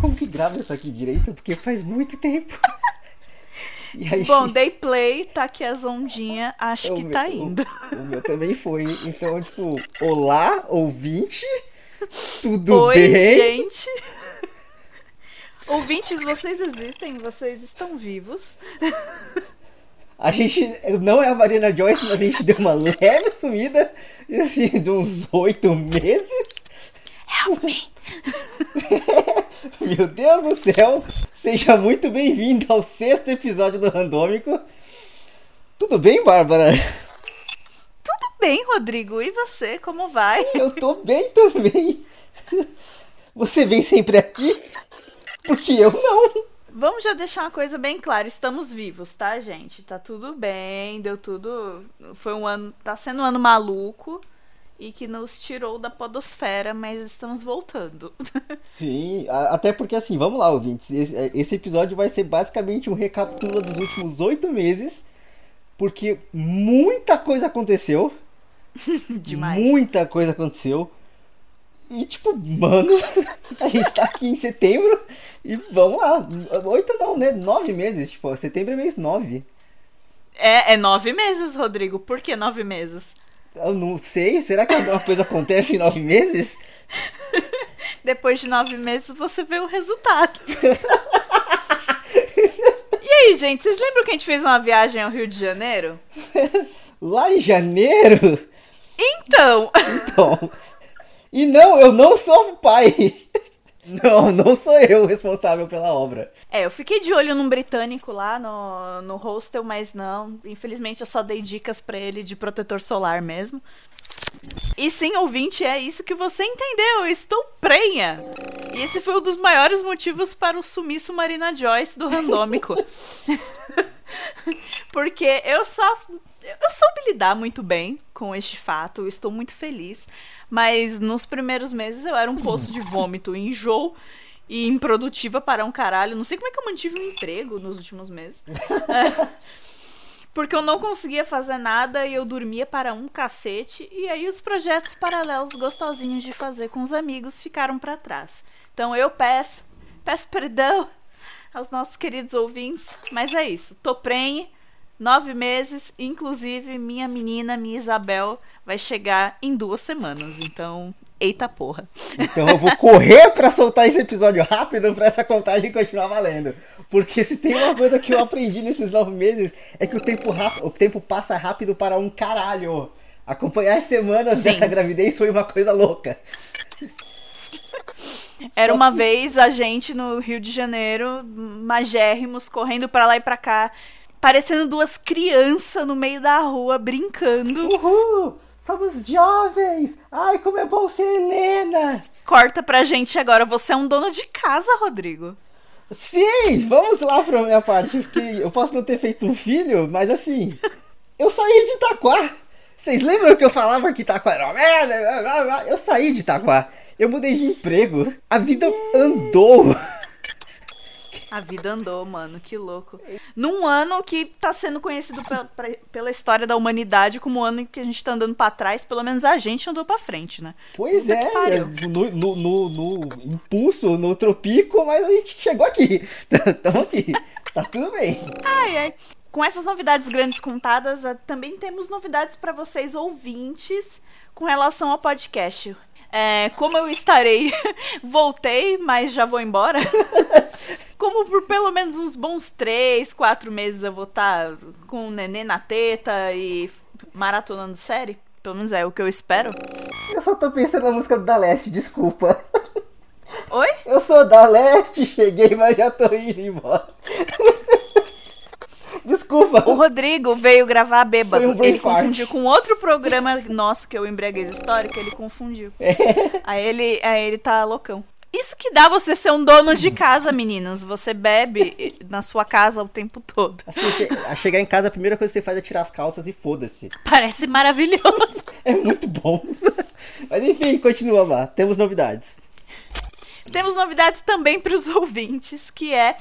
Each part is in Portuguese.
Como que grava isso aqui direito, porque faz muito tempo. Aí, Bom, dei play, tá aqui as ondinhas, acho que meu, tá indo. O, o, meu também foi. Então, tipo, olá, ouvinte. Tudo Oi, bem? gente. Ouvintes, vocês existem? Vocês estão vivos? A gente não é a Marina Joyce, mas a gente deu uma leve sumida, assim, de uns oito meses. Help me! Meu Deus do céu! Seja muito bem-vindo ao sexto episódio do Randômico. Tudo bem, Bárbara? Tudo bem, Rodrigo. E você, como vai? Eu tô bem também. Você vem sempre aqui? Porque eu não. Vamos já deixar uma coisa bem clara, estamos vivos, tá, gente? Tá tudo bem, deu tudo. Foi um ano. Tá sendo um ano maluco e que nos tirou da podosfera, mas estamos voltando. Sim, até porque assim, vamos lá, ouvintes. Esse, é, esse episódio vai ser basicamente um recapitula dos últimos oito meses, porque muita coisa aconteceu. Demais. Muita coisa aconteceu. E tipo, mano, a gente tá aqui em setembro e vamos lá. Oito não, né? Nove meses. Tipo, setembro é mês nove. É, é nove meses, Rodrigo. Por que nove meses? Eu não sei. Será que alguma coisa acontece em nove meses? Depois de nove meses você vê o resultado. e aí, gente, vocês lembram que a gente fez uma viagem ao Rio de Janeiro? Lá em janeiro? Então! Então. E não, eu não sou pai. Não, não sou eu o responsável pela obra. É, eu fiquei de olho num britânico lá no, no hostel, mas não. Infelizmente eu só dei dicas para ele de protetor solar mesmo. E sim, ouvinte, é isso que você entendeu. Eu estou prenha. E esse foi um dos maiores motivos para o sumiço Marina Joyce do randômico. Porque eu só. Eu soube lidar muito bem com este fato. Estou muito feliz. Mas nos primeiros meses eu era um poço de vômito, enjoo e improdutiva para um caralho. Não sei como é que eu mantive um emprego nos últimos meses. É, porque eu não conseguia fazer nada e eu dormia para um cacete. E aí os projetos paralelos gostosinhos de fazer com os amigos ficaram para trás. Então eu peço, peço perdão aos nossos queridos ouvintes. Mas é isso. Tô prenhe nove meses, inclusive minha menina, minha Isabel, vai chegar em duas semanas. Então, eita porra. Então eu vou correr para soltar esse episódio rápido para essa contagem continuar valendo. Porque se tem uma coisa que eu aprendi nesses nove meses é que o tempo, o tempo passa rápido para um caralho. Acompanhar as semanas Sim. dessa gravidez foi uma coisa louca. Era uma vez a gente no Rio de Janeiro, magérrimos, correndo para lá e para cá, parecendo duas crianças no meio da rua brincando. Uhul! Somos jovens! Ai, como é bom ser Helena! Corta pra gente agora, você é um dono de casa, Rodrigo. Sim, vamos lá pra minha parte, porque eu posso não ter feito um filho, mas assim, eu saí de Itaquá. Vocês lembram que eu falava que Itaquá era uma merda? Eu saí de Itaquá. Eu mudei de emprego. A vida andou. A vida andou, mano, que louco. Num ano que tá sendo conhecido pela, pela história da humanidade como o ano em que a gente tá andando para trás, pelo menos a gente andou para frente, né? Pois é, no, no, no, no, impulso, no tropico, mas a gente chegou aqui. Estamos aqui. Tá tudo bem. Ai, ai. Com essas novidades grandes contadas, eh, também temos novidades para vocês ouvintes com relação ao podcast. É, como eu estarei, voltei, mas já vou embora. como por pelo menos uns bons três, quatro meses eu vou estar tá com o nenê na teta e maratonando série. Pelo menos é o que eu espero. Eu só tô pensando na música da Leste, desculpa. Oi? Eu sou da Leste, cheguei, mas já tô indo embora. Desculpa. O Rodrigo veio gravar bêbado. Um ele fart. confundiu com outro programa nosso, que é o Embriaguez Histórica, ele confundiu. É. Aí ele, aí ele tá loucão. Isso que dá você ser um dono de casa, meninos. Você bebe na sua casa o tempo todo. Assim, a chegar em casa, a primeira coisa que você faz é tirar as calças e foda-se. Parece maravilhoso. é muito bom. Mas enfim, continua lá. Temos novidades. Temos novidades também para os ouvintes, que é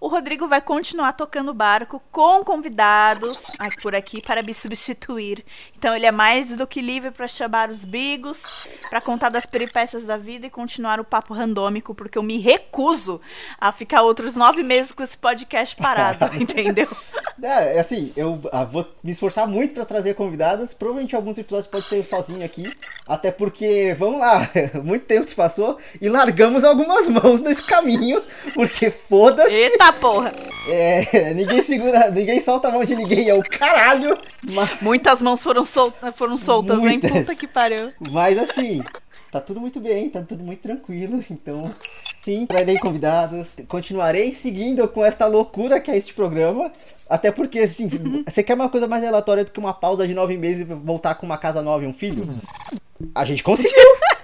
o Rodrigo vai continuar tocando barco com convidados por aqui para me substituir. Então ele é mais do que livre para chamar os bigos, para contar das peripécias da vida e continuar o papo randômico, porque eu me recuso a ficar outros nove meses com esse podcast parado, entendeu? É, é, assim, eu ah, vou me esforçar muito para trazer convidadas. Provavelmente alguns episódios pode ser sozinho aqui, até porque, vamos lá, muito tempo se passou e largamos algumas mãos nesse caminho, porque foda-se. Eita porra! É, ninguém segura, ninguém solta a mão de ninguém, é o caralho. Mas... Muitas mãos foram, sol foram soltas, Muitas. hein? Puta que pariu. Mas assim, tá tudo muito bem, tá tudo muito tranquilo, então sim, trarei convidados, continuarei seguindo com esta loucura que é este programa, até porque, assim, você quer uma coisa mais relatória do que uma pausa de nove meses e voltar com uma casa nova e um filho? A gente conseguiu!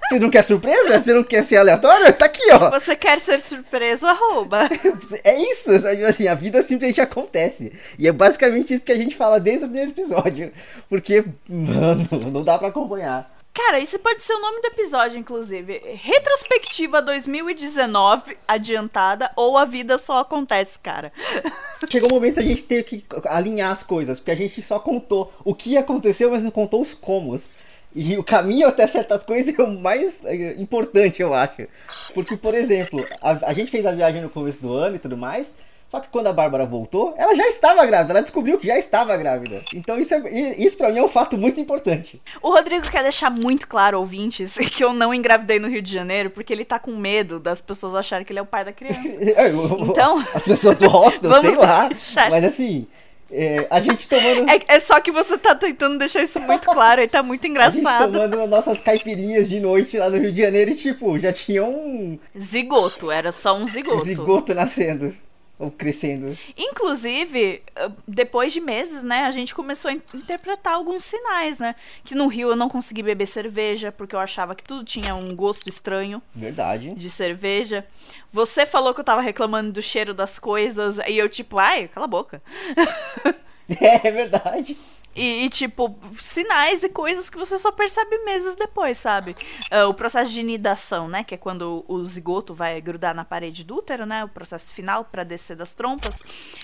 Você não quer surpresa? Você não quer ser aleatório? Tá aqui, ó. Você quer ser surpreso, arroba. É isso, assim, a vida simplesmente acontece. E é basicamente isso que a gente fala desde o primeiro episódio. Porque, mano, não dá para acompanhar. Cara, esse pode ser o nome do episódio, inclusive. Retrospectiva 2019 adiantada ou a vida só acontece, cara. Chegou o momento a gente ter que alinhar as coisas, porque a gente só contou o que aconteceu, mas não contou os comos. E o caminho até certas coisas é o mais é, importante, eu acho. Porque, por exemplo, a, a gente fez a viagem no começo do ano e tudo mais, só que quando a Bárbara voltou, ela já estava grávida, ela descobriu que já estava grávida. Então isso, é, isso pra mim é um fato muito importante. O Rodrigo quer deixar muito claro, ouvintes, que eu não engravidei no Rio de Janeiro, porque ele tá com medo das pessoas acharem que ele é o pai da criança. É, então. As pessoas do hostel, sei lá. Deixar... Mas assim. É, a gente tomando. É, é, só que você tá tentando deixar isso muito claro e tá muito engraçado. A gente tomando nossas caipirinhas de noite lá no Rio de Janeiro e, tipo, já tinha um. Zigoto, era só um zigoto. Zigoto nascendo. Ou crescendo. Inclusive, ah, depois de meses, né, a gente começou a interpretar alguns sinais, né? Que no Rio eu não consegui beber cerveja, porque eu achava que tudo tinha um gosto estranho. Verdade. De cerveja. Você falou que eu tava reclamando do cheiro das coisas, e eu, tipo, ai, cala a boca. é, é verdade. E, e, tipo, sinais e coisas que você só percebe meses depois, sabe? Uh, o processo de nidação, né? Que é quando o zigoto vai grudar na parede do útero, né? O processo final para descer das trompas.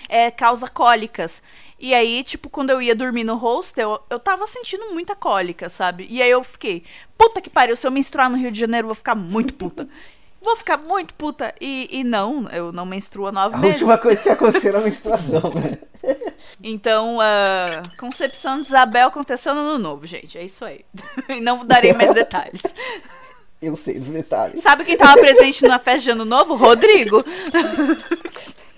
É, causa cólicas. E aí, tipo, quando eu ia dormir no hostel, eu, tava sentindo muita cólica, sabe? E aí eu fiquei, puta que pariu, se eu menstruar no Rio de Janeiro, eu vou ficar muito puta. Vou ficar muito puta. E, e não, eu não menstruo há nove a meses. A última coisa que aconteceu na menstruação, né? Então, a concepção de Isabel aconteceu no ano novo, gente. É isso aí. não darei mais detalhes. Eu sei dos detalhes. Sabe quem tava presente na festa de ano novo? Rodrigo.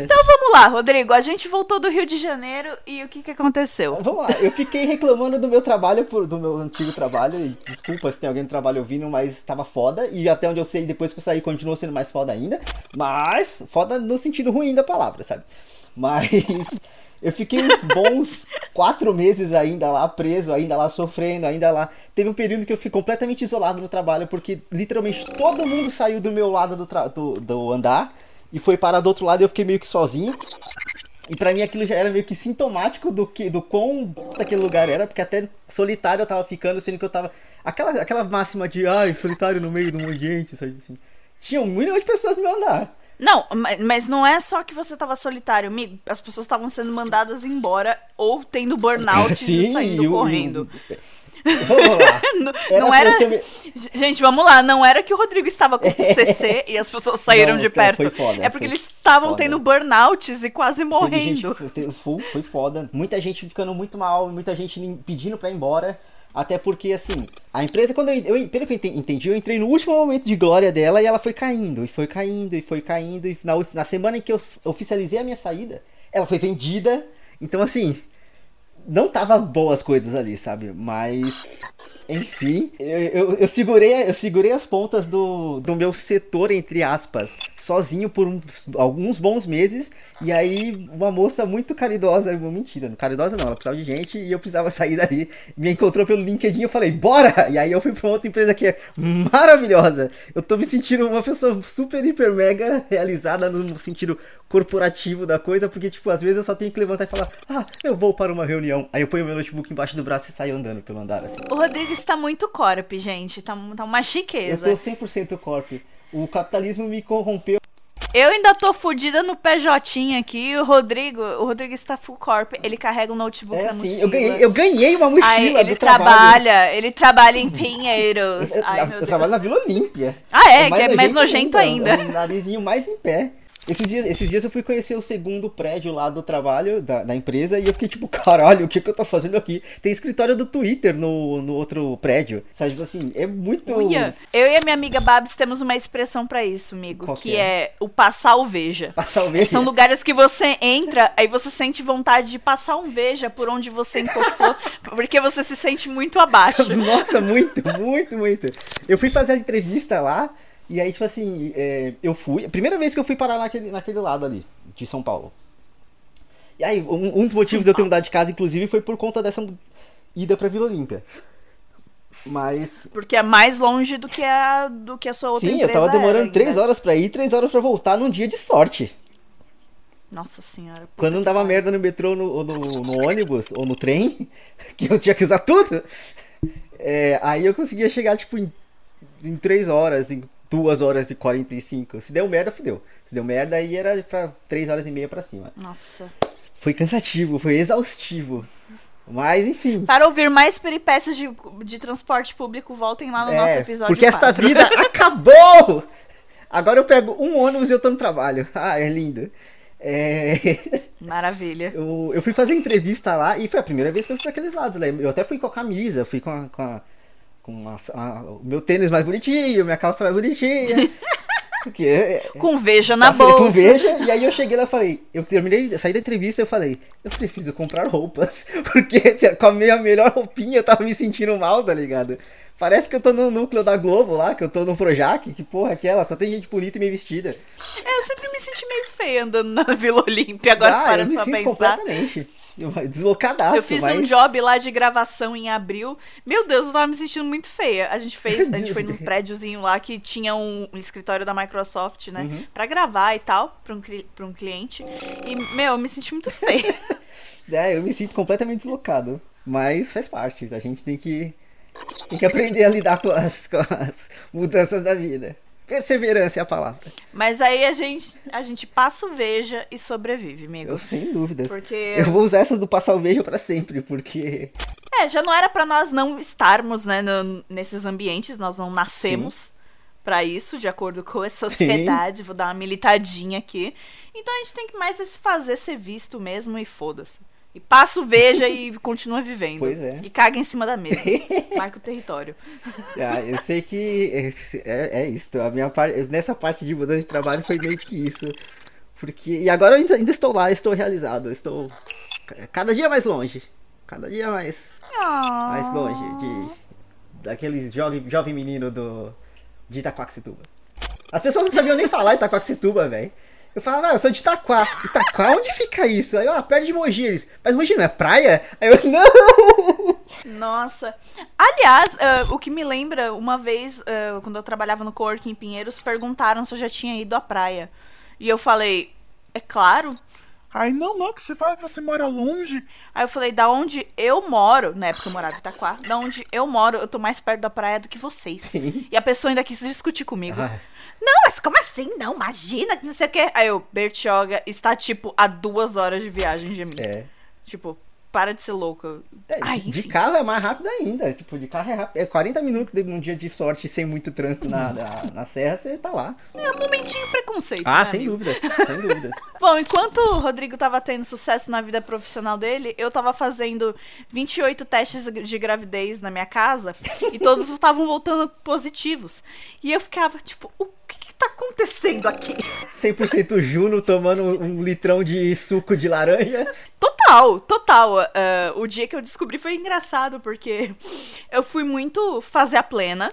Então vamos lá, Rodrigo. A gente voltou do Rio de Janeiro e o que, que aconteceu? Vamos lá, eu fiquei reclamando do meu trabalho, do meu antigo trabalho. E desculpa se tem alguém no trabalho ouvindo, mas tava foda. E até onde eu sei, depois que eu saí, continuou sendo mais foda ainda. Mas foda no sentido ruim da palavra, sabe? Mas eu fiquei uns bons quatro meses ainda lá, preso, ainda lá sofrendo, ainda lá. Teve um período que eu fiquei completamente isolado no trabalho, porque literalmente todo mundo saiu do meu lado do, do, do andar e foi parar do outro lado e eu fiquei meio que sozinho. E para mim aquilo já era meio que sintomático do que do quão aquele lugar era, porque até solitário eu tava ficando, sendo que eu tava aquela aquela máxima de ai, solitário no meio de um monte de gente, sabe assim. Tinha um milhão de pessoas no meu andar. Não, mas não é só que você tava solitário, amigo. As pessoas estavam sendo mandadas embora ou tendo burnout e saindo correndo. Vamos lá. não era. Não era... Gente, vamos lá. Não era que o Rodrigo estava com CC e as pessoas saíram não, de perto. Foda, é porque eles estavam tendo burnouts e quase morrendo. Gente, foi foda. Muita gente ficando muito mal, muita gente pedindo pra ir embora. Até porque, assim, a empresa, quando eu, eu, pelo que eu entendi, eu entrei no último momento de glória dela e ela foi caindo, e foi caindo, e foi caindo. E na, na semana em que eu oficializei a minha saída, ela foi vendida. Então, assim, não tava boas coisas ali, sabe? Mas enfim, eu, eu, eu, segurei, eu segurei as pontas do, do meu setor, entre aspas, sozinho por uns, alguns bons meses. E aí, uma moça muito caridosa, mentira, caridosa não, ela precisava de gente e eu precisava sair dali. Me encontrou pelo LinkedIn e eu falei, bora! E aí eu fui pra outra empresa que é maravilhosa. Eu tô me sentindo uma pessoa super, hiper, mega realizada no sentido corporativo da coisa, porque, tipo, às vezes eu só tenho que levantar e falar, ah, eu vou para uma reunião. Aí eu ponho meu notebook embaixo do braço e saio andando pelo andar, assim. O Rodrigo está muito corp, gente. Tá, tá uma chiqueza. Eu tô 100% corp. O capitalismo me corrompeu. Eu ainda tô fudida no PJ aqui. O Rodrigo, o Rodrigo está full corp. Ele carrega um notebook É na assim, mochila. eu ganhei, eu ganhei uma mochila Aí ele do trabalho. trabalha, ele trabalha em Pinheiros. Eu, Ai, eu meu Deus. trabalho na Vila Olímpia. Ah, é, que é mais nojento ainda. É um narizinho mais em pé. Esses dias, esses dias eu fui conhecer o segundo prédio lá do trabalho, da, da empresa, e eu fiquei tipo, caralho, o que, que eu tô fazendo aqui? Tem escritório do Twitter no, no outro prédio. Sabe, tipo assim, é muito. Uia. Eu e a minha amiga Babs temos uma expressão pra isso, amigo, Qual que é? é? o passar o veja. Passar o mês. São lugares que você entra, aí você sente vontade de passar um veja por onde você encostou, porque você se sente muito abaixo. Nossa, muito, muito, muito. Eu fui fazer a entrevista lá, e aí, tipo assim, é, eu fui. Primeira vez que eu fui parar naquele, naquele lado ali, de São Paulo. E aí, um, um dos motivos de eu ter mudado de casa, inclusive, foi por conta dessa ida pra Vila Olímpia. Mas. Porque é mais longe do que a, do que a sua outra Sim, eu tava demorando três ainda. horas pra ir, três horas pra voltar num dia de sorte. Nossa senhora. Quando não dava pariu. merda no metrô, no, ou no, no ônibus, ou no trem, que eu tinha que usar tudo, é, aí eu conseguia chegar, tipo, em, em 3 horas, em 2 horas e 45. Se deu merda, fudeu. Se deu merda, aí era pra 3 horas e meia pra cima. Nossa. Foi cansativo, foi exaustivo. Mas, enfim. Para ouvir mais peripécias de, de transporte público, voltem lá no nosso É, episódio porque esta 4. vida acabou! Agora eu pego um ônibus e eu tô no trabalho. Ah, é lindo. É... Maravilha. Eu, eu fui fazer entrevista lá e foi a primeira vez que eu fui pra aqueles lados. Né? Eu até fui com a camisa, fui com a. Com a, com a- a- o meu tênis mais bonitinho, minha calça mais bonitinha. Porque. é- Com veja na Passei bolsa. Com veja, e aí eu cheguei lá e falei, eu terminei, saí da entrevista e eu falei, eu preciso comprar roupas, porque com a minha melhor roupinha eu tava me sentindo mal, tá ligado? Parece que eu tô no núcleo da Globo lá, que eu tô no Projac, que porra é aquela, só tem gente bonita e bem vestida. É, eu sempre me senti meio feia andando na Vila Olímpia, agora ah, eu parando me pra sinto pensar. completamente deslocadaço, Eu fiz um mas- job lá de gravação em abril. Meu Deus, eu tava me sentindo muito feia. A gente fez, a gente foi num prédiozinho lá que tinha um, um escritório da Microsoft, né? Uhum. Pra gravar e tal, pra um, pra um cliente. E, meu, eu me senti muito feia. É, eu me sinto completamente deslocado. Mas faz parte. A gente tem que, tem que aprender a lidar com as, com as mudanças da vida. Perseverança é a palavra. Mas aí a gente, a gente passa o veja e sobrevive, amigo. Eu sem dúvidas. Porque- Eu vou usar essas do passar o vejo pra sempre, porque. É, já não era pra nós não estarmos, né, no- nesses ambientes, nós não nascemos pra isso, de acordo com a sociedade. Vou dar uma militadinha aqui. Então a gente tem que mais é se fazer ser visto mesmo e foda-se. E passa o veja e continua vivendo. Pois é. E caga em cima da mesa. Marca o território. Ah, eu sei que é, é isso. A minha parte, nessa parte de mudança de trabalho foi meio que isso. Porque. E agora eu ainda, estou lá, estou realizado. Estou cada dia mais longe. Cada dia mais. mais longe de daqueles jovem, jovem menino do de Itaquaquecetuba. As pessoas não sabiam nem falar Itaquaquecetuba, velho. Eu falava, ah, eu sou de Itaquá. Itaquá, onde fica isso? Aí, ó, perto de Mogi. Eles, mas Mogi não é praia? Aí eu, não! Nossa. Aliás, ah, o que me lembra, uma vez, ah, quando eu trabalhava no Coworking em Pinheiros, perguntaram se eu já tinha ido à praia. E eu falei, é claro. Ai, não, não, que você fala que você mora longe. Aí eu falei, da onde eu moro, na época eu morava em Itaquá, da onde eu moro, eu tô mais perto da praia do que vocês. Sim. E a pessoa ainda quis discutir comigo. Ah, Não, mas como assim? Não, imagina que não sei o quê. Aí eu, Bertioga está, tipo, a duas horas de viagem de mim. é. Tipo, para de ser louca. É, Ai, de enfim. carro é mais rápido ainda. Tipo, de carro é rápido. É 40 minutos de- num dia de sorte sem muito trânsito na, na, na serra, você tá lá. É um momentinho preconceito. Ah, né, sem amigo? dúvidas. Sem dúvidas. Bom, enquanto o Rodrigo tava tendo sucesso na vida profissional dele, eu tava fazendo 28 testes de gravidez na minha casa e todos estavam voltando positivos. E eu ficava, tipo, o que que tá acontecendo aqui? 100% Juno tomando um litrão de suco de laranja. Total, total. Ah, o dia que eu descobri foi engraçado, porque eu fui muito fazer a plena.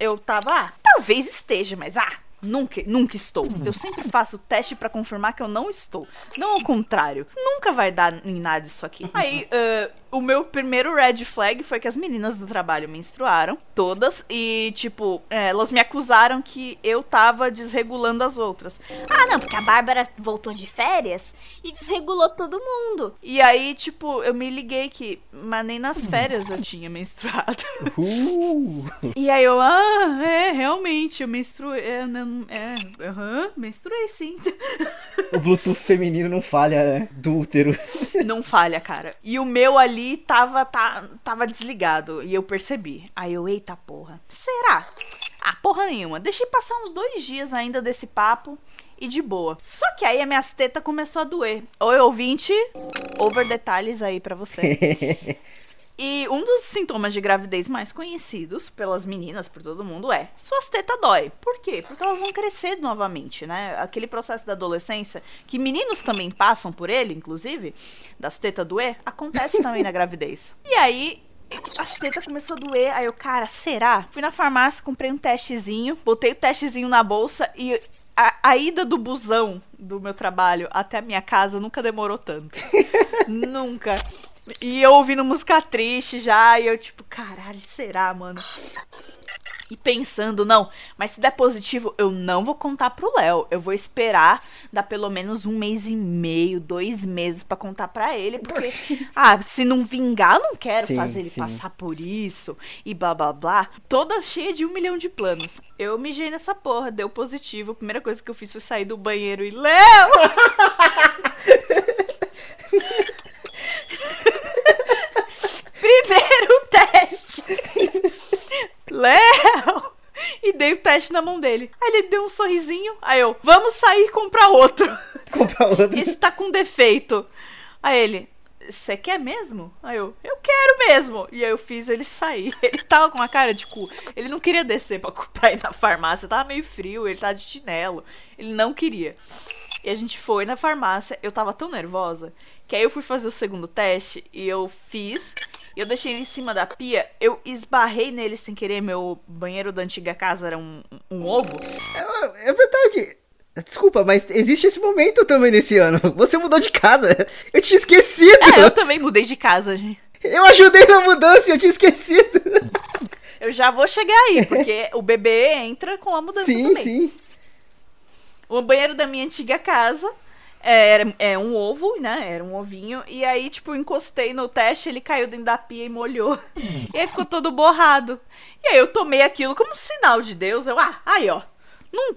Eu tava, ah, talvez esteja, mas ah, nunca, nunca estou. Eu sempre faço teste pra confirmar que eu não estou. Não ao contrário. Nunca vai dar em nada isso aqui. Aí, ah, o meu primeiro red flag foi que as meninas do trabalho menstruaram, todas, e, tipo, é, elas me acusaram que eu tava desregulando as outras. Ah, não, porque a Bárbara voltou de férias e desregulou todo mundo. E aí, tipo, eu me liguei que, mas nem nas férias eu tinha menstruado. Uh, E aí eu, ah, é, realmente, eu menstruei. É, não, é, aham, menstruei sim. o Bluetooth feminino não falha, né? Do útero. Não falha, cara. E o meu ali tava, tá, tava desligado. E eu percebi. Aí eu, eita porra. Será? Ah, porra nenhuma. Deixei passar uns dois dias ainda desse papo. E de boa. Só que aí a minha teta começou a doer. Oi, ouvinte. Over detalhes aí pra você. E um dos sintomas de gravidez mais conhecidos pelas meninas, por todo mundo, é suas tetas dói. Por quê? Porque elas vão crescer novamente, né? Aquele processo da adolescência, que meninos também passam por ele, inclusive, das tetas doer, acontece também na gravidez. E aí, as tetas começou a doer, aí eu, cara, será? Fui na farmácia, comprei um testezinho, botei o testezinho na bolsa e a, a ida do busão do meu trabalho até a minha casa nunca demorou tanto. nunca. E eu ouvindo música triste já, e eu tipo, caralho, será, mano? E pensando, não, mas se der positivo, eu não vou contar pro Léo. Eu vou esperar dar pelo menos um mês e meio, dois meses pra contar pra ele. Porque, ah, se não vingar, eu não quero Sim, fazer ele sim. passar por isso e blá blá blá. Toda cheia de um milhão de planos. Eu mijei nessa porra, deu positivo. A primeira coisa que eu fiz foi sair do banheiro e, Léo! Primeiro teste! Léo! E dei o teste na mão dele. Aí ele deu um sorrisinho. Aí eu, vamos sair e comprar outro. Comprar outro. Esse tá com defeito. Aí ele, você quer mesmo? Aí eu, eu quero mesmo. E aí eu fiz ele sair. Ele tava com uma cara de cu. Ele não queria descer pra, pra ir na farmácia. Tava meio frio, ele tava de chinelo. Ele não queria. E a gente foi na farmácia. Eu tava tão nervosa que aí eu fui fazer o segundo teste e eu fiz. Eu deixei ele em cima da pia. Eu esbarrei nele sem querer. Meu banheiro da antiga casa era um, um ovo. É, é verdade. Desculpa, mas existe esse momento também nesse ano. Você mudou de casa. Eu tinha esquecido. É, eu também mudei de casa, gente. Eu ajudei na mudança e eu tinha esquecido. Eu já vou chegar aí, porque o bebê entra com a mudança sim, também. sim. O banheiro da minha antiga casa era é um ovo, né? Era um ovinho. E aí, tipo, encostei no teste, ele caiu dentro da pia e molhou. E aí ficou todo borrado. E aí eu tomei aquilo como um sinal de Deus. Eu, ah, aí, ó. Não,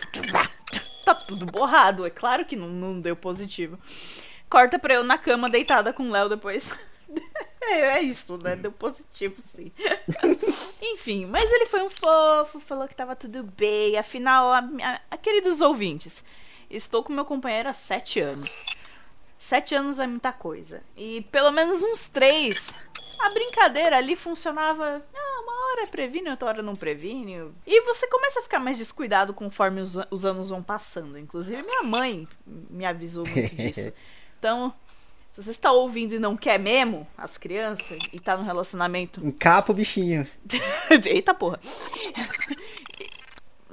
tá tudo borrado. É claro que não, não deu positivo. Corta pra eu na cama, deitada com o Léo depois. É, é isso, né? Deu positivo, sim. Enfim, mas ele foi um fofo, falou que tava tudo bem. Afinal, a, a- a- queridos ouvintes, estou com meu companheiro há sete anos. Sete anos é muita coisa. E pelo menos uns três. A brincadeira ali funcionava. Ah, uma hora previne, outra hora não previne. E você começa a ficar mais descuidado conforme os, os anos vão passando. Inclusive, minha mãe me avisou muito disso. Então, se você está ouvindo e não quer mesmo as crianças e tá num relacionamento Encapa o bichinho. Eita porra.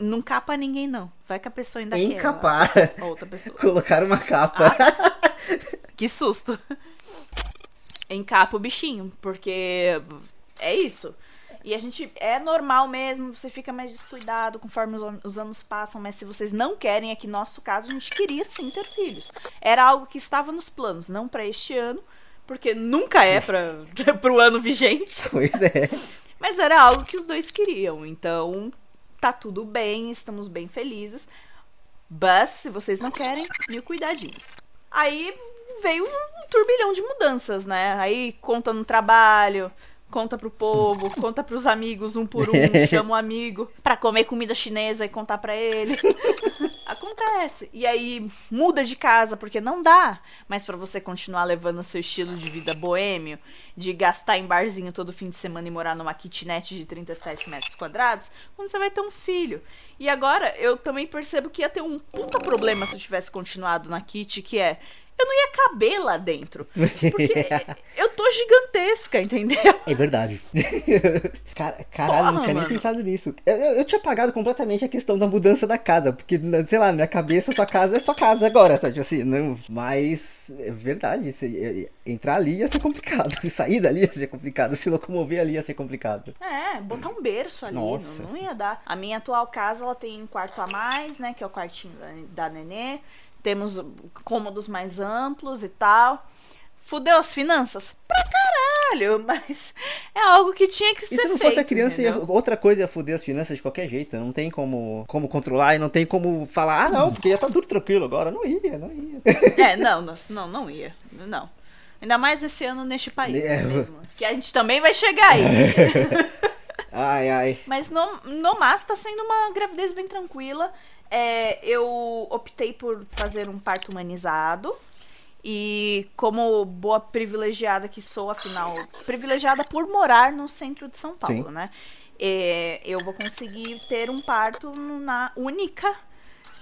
Não capa ninguém, não. Vai que a pessoa ainda quer. Encapar. A outra pessoa. Colocar uma capa. Que susto. Encapa o bichinho, porque é isso. E a gente é normal mesmo, você fica mais descuidado conforme os, an- os anos passam, mas se vocês não querem, é que no nosso caso a gente queria sim ter filhos. Era algo que estava nos planos, não pra este ano, porque nunca é para pro ano vigente. pois é. Mas era algo que os dois queriam. Então, tá tudo bem, estamos bem felizes. Mas, se vocês não querem, mil cuidadinhos. Aí veio um turbilhão de mudanças, né? Aí conta no trabalho, conta pro povo, conta pros amigos um por um, chama um amigo pra comer comida chinesa e contar pra ele. Acontece. E aí muda de casa porque não dá, mas pra você continuar levando o seu estilo de vida boêmio, de gastar em barzinho todo fim de semana e morar numa kitnet de 37 metros quadrados, quando você vai ter um filho. E agora eu também percebo que ia ter um puta problema se eu tivesse continuado na kit, que é eu não ia caber lá dentro. Porque- eu tô gigantesca, entendeu? É verdade. Cara, caralho, Porra, não tinha nem mano. pensado nisso. Eu, eu, eu tinha apagado completamente a questão da mudança da casa. Porque, na- sei lá, na minha cabeça, sua casa é sua casa agora, sabe? Tipo assim, não. Mas é verdade. se- entrar ali ia ser complicado. Sair dali ia ser complicado. Se locomover ali ia ser complicado. É, botar um berço ali, Nossa. não, não ia dar. A minha atual casa, ela tem um quarto a mais, né, que é o quartinho da, da nenê. Temos cômodos mais amplos e tal. Fudeu as finanças? Pra caralho, mas é algo que tinha que E ser se não feito, fosse a criança, ia- outra coisa ia foder as finanças de qualquer jeito. Não tem como, como controlar e não tem como falar, ah não, porque ia estar tudo tranquilo agora. Não ia, não ia. É, não, não, não, não ia. Não. Ainda mais esse ano neste país, É. não é mesmo? Que a gente também vai chegar aí. Ai, ai. Mas no, no mas tá sendo uma gravidez bem tranquila. É, eu optei por fazer um parto humanizado. E como boa privilegiada que sou, afinal, privilegiada por morar no centro de São Paulo, Sim. né? É, eu vou conseguir ter um parto na única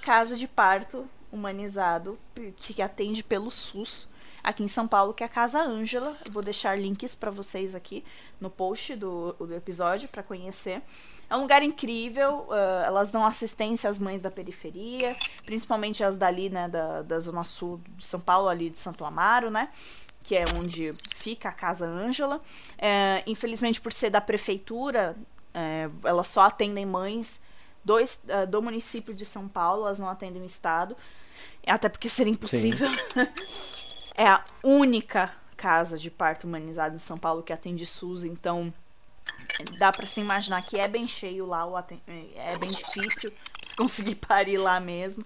casa de parto humanizado que atende pelo SUS aqui em São Paulo, que é a Casa Ângela. Vou deixar links para vocês aqui no post do, do episódio para conhecer. É um lugar incrível, ah, elas dão assistência às mães da periferia, principalmente as dali, né, da, da Zona Sul de São Paulo, ali de Santo Amaro, né? Que é onde fica a Casa Ângela. É, infelizmente, por ser da prefeitura, é, elas só atendem mães do, ah, do município de São Paulo, elas não atendem o estado. Até porque seria impossível. é a única casa de parto humanizado em São Paulo que atende SUS, então dá pra se imaginar que é bem cheio lá, aten- é bem difícil se conseguir parir lá mesmo.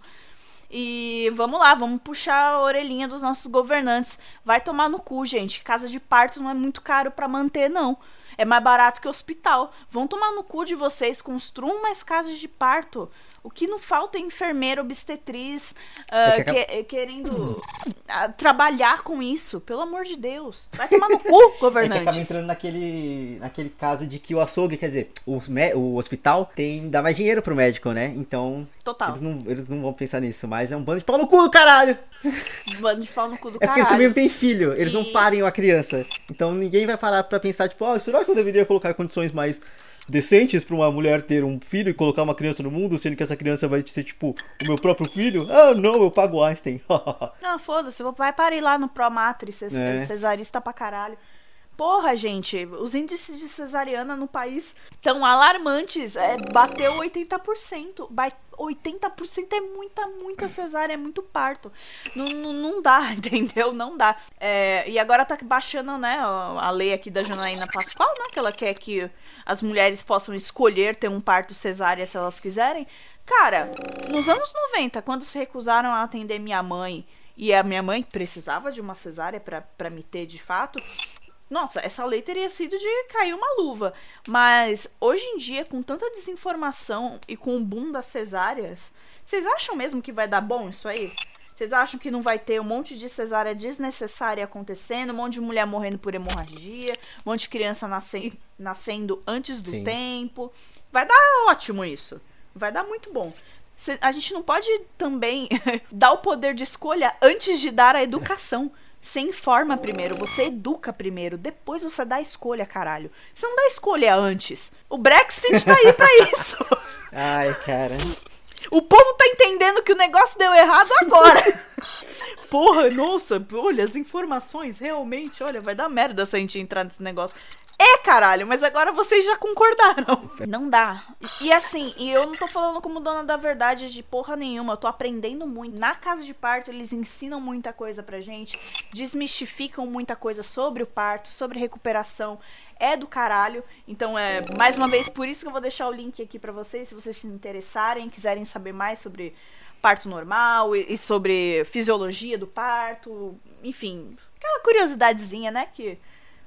E vamos lá, vamos puxar a orelhinha dos nossos governantes. Vai tomar no cu, gente. Casa de parto não é muito caro pra manter, não. É mais barato que hospital. Vão tomar no cu de vocês, construam mais casas de parto. O que não falta é enfermeira, obstetriz, É que acaba- que- querendo ah, trabalhar com isso. Pelo amor de Deus. Vai tomar no cu, É que acaba governantes. entrando naquele, naquele caso de que o açougue, quer dizer, o, o hospital tem dá mais dinheiro pro médico, né? Então, Total. eles não, eles não vão pensar nisso, mas é um bando de pau no cu, caralho! Bando de pau no cu do É porque eles caralho. também não têm filho, eles não E- parem a criança. Então ninguém vai parar pra pensar, tipo, ah, será que eu deveria colocar condições mais decentes pra uma mulher ter um filho e colocar uma criança no mundo, sendo que essa criança vai ser, tipo, o meu próprio filho? Ah, não, eu pago Einstein. Não, foda-se, vai parir lá no Promatri, ces É. cesarista pra caralho. Porra, gente, os índices de cesariana no país tão alarmantes. É, bateu 80%. Ba 80% é muita, muita cesárea, é muito parto. Não, não, não dá, entendeu? Não dá. É, e agora tá baixando, né, a lei aqui da Janaína Pascoal, né? Que ela quer que as mulheres possam escolher ter um parto cesárea se elas quiserem. Cara, nos anos 90, quando se recusaram a atender minha mãe e a minha mãe precisava de uma cesárea pra me ter de fato, nossa, essa lei teria sido de cair uma luva. Mas hoje em dia, com tanta desinformação e com o boom das cesáreas, vocês acham mesmo que vai dar bom isso aí? Vocês acham que não vai ter um monte de cesárea desnecessária acontecendo, um monte de mulher morrendo por hemorragia, um monte de criança nasce- nascendo antes do Sim. tempo? Vai dar ótimo isso. Vai dar muito bom. A gente não pode também dar o poder de escolha antes de dar a educação. Você informa primeiro, você educa primeiro, depois você dá a escolha, caralho. Você não dá a escolha antes. O Brexit tá aí pra isso. Ai, cara. O povo tá entendendo que o negócio deu errado agora. Porra, nossa, olha, as informações, realmente, olha, vai dar merda se a gente entrar nesse negócio. É, caralho, mas agora vocês já concordaram. Não dá. E assim, e eu não tô falando como dona da verdade de porra nenhuma, eu tô aprendendo muito. Na casa de parto, eles ensinam muita coisa pra gente, desmistificam muita coisa sobre o parto, sobre recuperação. É do caralho. Então, é mais uma vez, por isso que eu vou deixar o link aqui pra vocês, se vocês se interessarem, quiserem saber mais sobre parto normal e, e sobre fisiologia do parto, enfim, aquela curiosidadezinha, né, que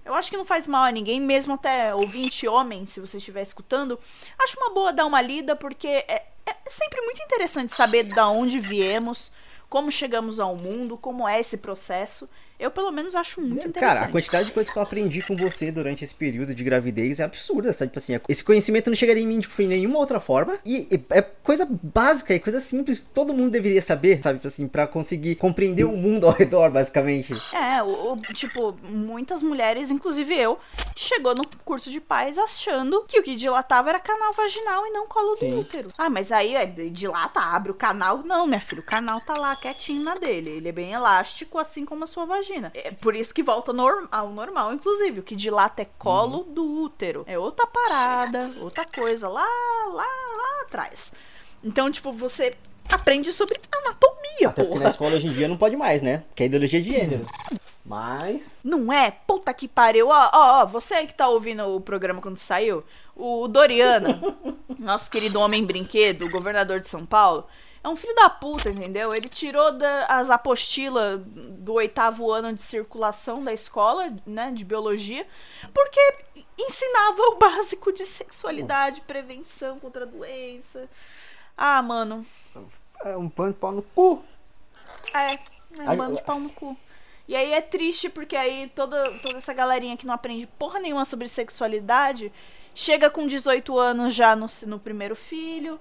eu acho que não faz mal a ninguém, mesmo até ouvinte homem, se você estiver escutando, acho uma boa dar uma lida, porque é, é sempre muito interessante saber da onde viemos, como chegamos ao mundo, como é esse processo. Eu, pelo menos, acho muito interessante. Cara, a quantidade de coisas que eu aprendi com você durante esse período de gravidez é absurda, sabe? Tipo assim, esse conhecimento não chegaria em mim tipo, em nenhuma outra forma. E é coisa básica, é coisa simples que todo mundo deveria saber, sabe? Tipo assim, pra conseguir compreender o mundo ao redor, basicamente. É, o, o- tipo, muitas mulheres, inclusive eu, chegou no curso de pais achando que o que dilatava era canal vaginal e não colo do útero. Ah, mas aí é, dilata, abre o canal. Não, minha filha, o canal tá lá quietinho na dele. Ele é bem elástico, assim como a sua vagina. É por isso que volta ao normal, inclusive. O que dilata é colo Uhum. do útero. É outra parada, outra coisa lá, lá, lá atrás. Então, tipo, você aprende sobre anatomia, Até porque porra. na escola hoje em dia não pode mais, né? Que é ideologia de gênero. Mas. Não é? Puta que pariu. Ó, ó, ó, você aí que tá ouvindo o programa quando saiu, o Doriana, nosso querido homem brinquedo, governador de São Paulo, é um filho da puta, entendeu? Ele tirou da- as apostilas do oitavo ano de circulação da escola, né, de biologia, porque ensinava o básico de sexualidade, prevenção contra a doença. Ah, mano, É um pano de pau no cu. é, é um bando de pau no cu. E aí é triste porque aí toda, toda essa galerinha que não aprende porra nenhuma sobre sexualidade chega com 18 anos já no, no primeiro filho,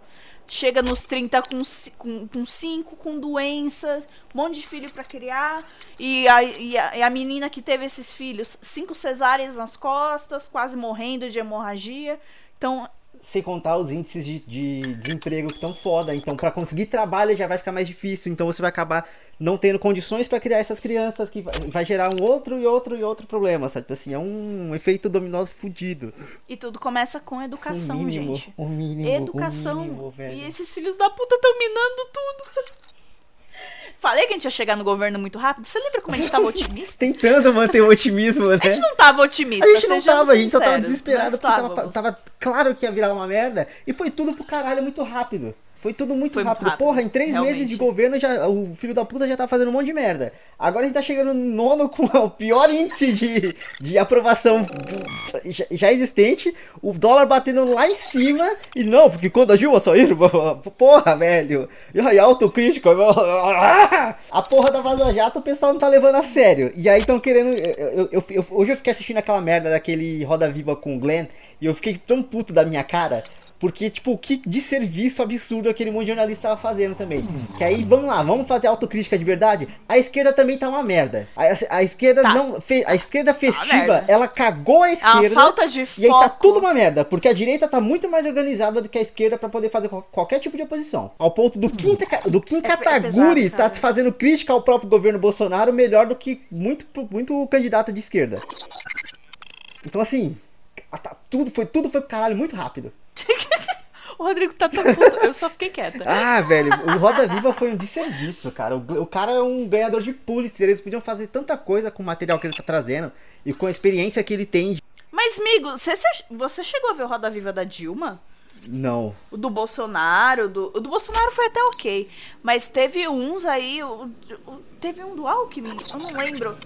chega nos 30 com 5 com, com, cinco, com doença, um monte de filho pra criar. E a, e, a, e a menina que teve esses filhos, cinco cesáreas nas costas, quase morrendo de hemorragia. Então, Sem contar os índices de, de desemprego que estão foda. Então, pra conseguir trabalho já vai ficar mais difícil. Então, você vai acabar não tendo condições pra criar essas crianças, que vai, gerar um outro e outro e outro problema, sabe? Tipo Assim, é um efeito dominó fudido. e tudo começa com educação, o mínimo, gente. O mínimo, Educação. o mínimo, e esses filhos da puta estão minando tudo. Falei que a gente ia chegar no governo muito rápido. Você lembra como a gente tava otimista? Tentando manter o otimismo, né? A gente não tava otimista. A gente não tava, a gente só tava desesperado porque tava, tava claro que ia virar uma merda e foi tudo pro caralho muito rápido. Foi tudo muito Foi muito rápido. rápido, Porra, em três realmente. meses de governo já, o filho da puta já tá fazendo um monte de merda. Agora a gente tá chegando no nono com o pior índice de, de aprovação já, existente. O dólar batendo lá em cima. E não, porque quando a Dilma sair, porra, velho. E aí, autocrítica. A porra da Vaza Jato o pessoal não tá levando a sério. E aí estão querendo. eu- eu- eu- eu- hoje eu fiquei assistindo aquela merda daquele Roda Viva com o Glenn. E eu fiquei tão puto da minha cara. Porque, tipo, que de serviço absurdo aquele monte de jornalista tava fazendo também. Que aí, vamos lá, vamos fazer autocrítica de verdade. A esquerda também tá uma merda. A, a esquerda Tá. não. fe- a esquerda festiva, merda. ela cagou a É esquerda. falta de E aí tá foco. tudo uma merda, porque a direita tá muito mais organizada do que a esquerda pra poder fazer qual- qualquer tipo de oposição. Ao ponto do Kim, do Kim É é Kataguri pesado, tá fazendo crítica ao próprio governo Bolsonaro melhor do que muito, muito candidato de esquerda. Então assim, tá tudo, foi, tudo foi pro caralho muito rápido. O Rodrigo tá tão puto. Eu só fiquei quieta. Ah, velho, o Roda Viva foi um desserviço, cara. O, o cara é um ganhador de Pulitzer, eles podiam fazer tanta coisa com o material que ele tá trazendo e com a experiência que ele tem. Mas, amigo, você, você chegou a ver o Roda Viva da Dilma? Não. O do Bolsonaro, do, o do Bolsonaro foi até ok. Mas teve uns aí. o- o- teve um do Alckmin, eu não lembro.